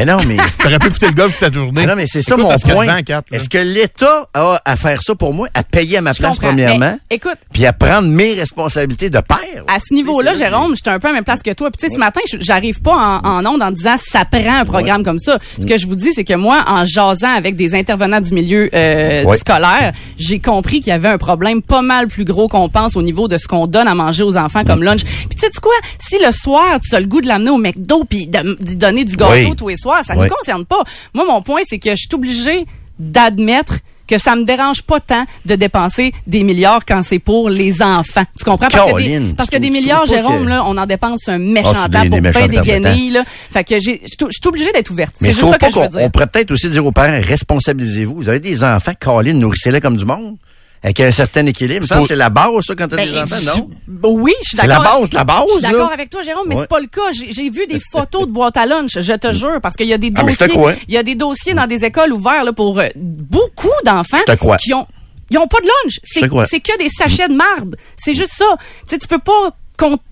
Mais non, mais. T'aurais pu écouter le golf toute la journée. Mais non, mais c'est ça mon point. Est-ce que l'État a à faire ça pour moi, à payer à ma Je place, comprends. premièrement, Mais, écoute, puis à prendre mes responsabilités de père? à ce niveau-là, Jérôme, j'étais un peu à la même place que toi. Puis tu sais, ce matin, je- j'arrive pas en, en onde en disant ça prend un programme comme ça. Ce que je vous dis, c'est que moi, en jasant avec des intervenants du milieu euh, Ouais. scolaire, j'ai compris qu'il y avait un problème pas mal plus gros qu'on pense au niveau de ce qu'on donne à manger aux enfants comme lunch. Puis tu sais quoi, si le soir tu as le goût de l'amener au McDo puis de, de donner du gâteau Oui. tous les soirs, ça ne nous concerne pas. Moi, mon point, c'est que je suis obligée d'admettre que ça me dérange pas tant de dépenser des milliards quand c'est pour les enfants. Tu comprends? Parce que des, Caroline, parce que des milliards, Jérôme, que- là, on en dépense un méchant Ah, c'est temps des- pour payer des guenilles, là. Fait que j'ai, je suis obligée d'être ouverte. Mais C'est je juste trouve ça pas que je veux qu'on dire. on pourrait peut-être aussi dire aux parents, responsabilisez-vous. Vous avez des enfants, Caroline, nourrissez-les comme du monde. Avec un certain équilibre. Ça, c'est la base, ça, quand t'as Ben, des enfants, non? Oui, je suis C'est d'accord. la base, la base, Je suis d'accord avec toi, Jérôme, mais Ouais. c'est pas le cas. J'ai vu des photos de boîtes à lunch, je te jure, parce qu'il y a des Ah, dossiers. crois. Il y a des dossiers dans des écoles ouverts là, pour euh, beaucoup d'enfants qui ont ils ont pas de lunch. C'est c'est que des sachets de marde. C'est juste ça. Tu sais, tu peux pas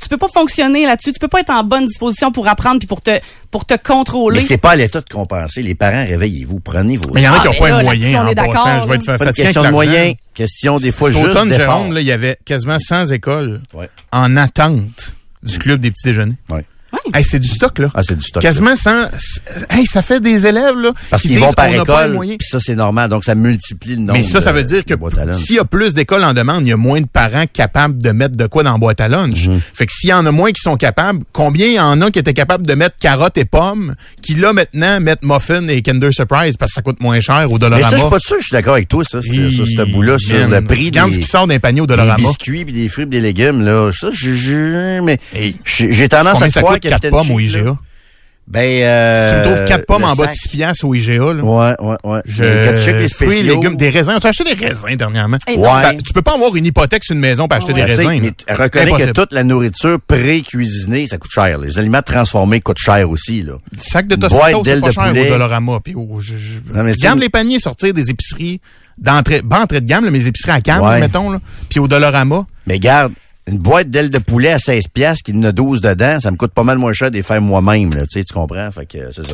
tu peux pas fonctionner là-dessus. Tu peux pas être en bonne disposition pour apprendre puis pour te pour te contrôler. Mais c'est pas à l'État de compenser. Les parents, réveillez-vous, prenez vos... Mais il y en a Ah, qui n'ont mais pas là, un là-dessus, moyen on en passant. Je vais être Pas une fatigué question de moyens, question des fois juste automne. Jérôme, là, il y avait quasiment 100 écoles Ouais. en attente du club des petits déjeuners. Ouais. Hey, c'est du stock, là. Ah, c'est du stock. Quasiment 100. Hey, ça fait des élèves, là. Parce qui qu'ils vont par école, puis ça, c'est normal. Donc, ça multiplie le nombre Mais ça, ça de- veut dire que s'il y a plus d'écoles en demande, il y a moins de parents capables de mettre de quoi dans la boîte à lunch. Mhm. Fait que s'il y en a moins qui sont capables, combien il y en a qui étaient capables de mettre carottes et pommes, qui là maintenant mettent muffins et Kinder Surprise parce que ça coûte moins cher au Mais Dollarama. ça, je suis pas sûr, je suis d'accord avec toi, ça, c'est- sur ce bout-là, sur le prix des, regarde ce qui sort d'un panier au des Dollarama. biscuits puis des fruits pis des légumes, là. Ça, je, je- mais Hey, j'ai tendance Combien à ça croire 4 pommes au IGA? Ben, Si euh, tu me trouves 4 pommes en bas de sac. 6 piastres au IGA, là. Ouais, ouais, ouais. Je... Les Fruits, légumes, des raisins. On s'est acheté des raisins dernièrement. Ouais. Ça- tu peux pas avoir une hypothèque sur une maison pour acheter des sais, raisins. mais reconnais que toute la nourriture pré-cuisinée, ça coûte cher. Les aliments transformés coûtent cher aussi, là. Sac de Tostitos, c'est pas de cher poulet. au Dollarama. Puis au- je- je- Non, mais tu Regarde sais- les paniers sortir des épiceries d'entrée, pas entrée de gamme, là, mais les épiceries à gamme, Ouais. mettons, là. Puis au Dollarama. Mais garde, une boîte d'ailes de poulet à 16 piastres qui en a 12 dedans, ça me coûte pas mal moins cher de les faire moi-même. Tu sais, tu comprends? Fait que, c'est ça.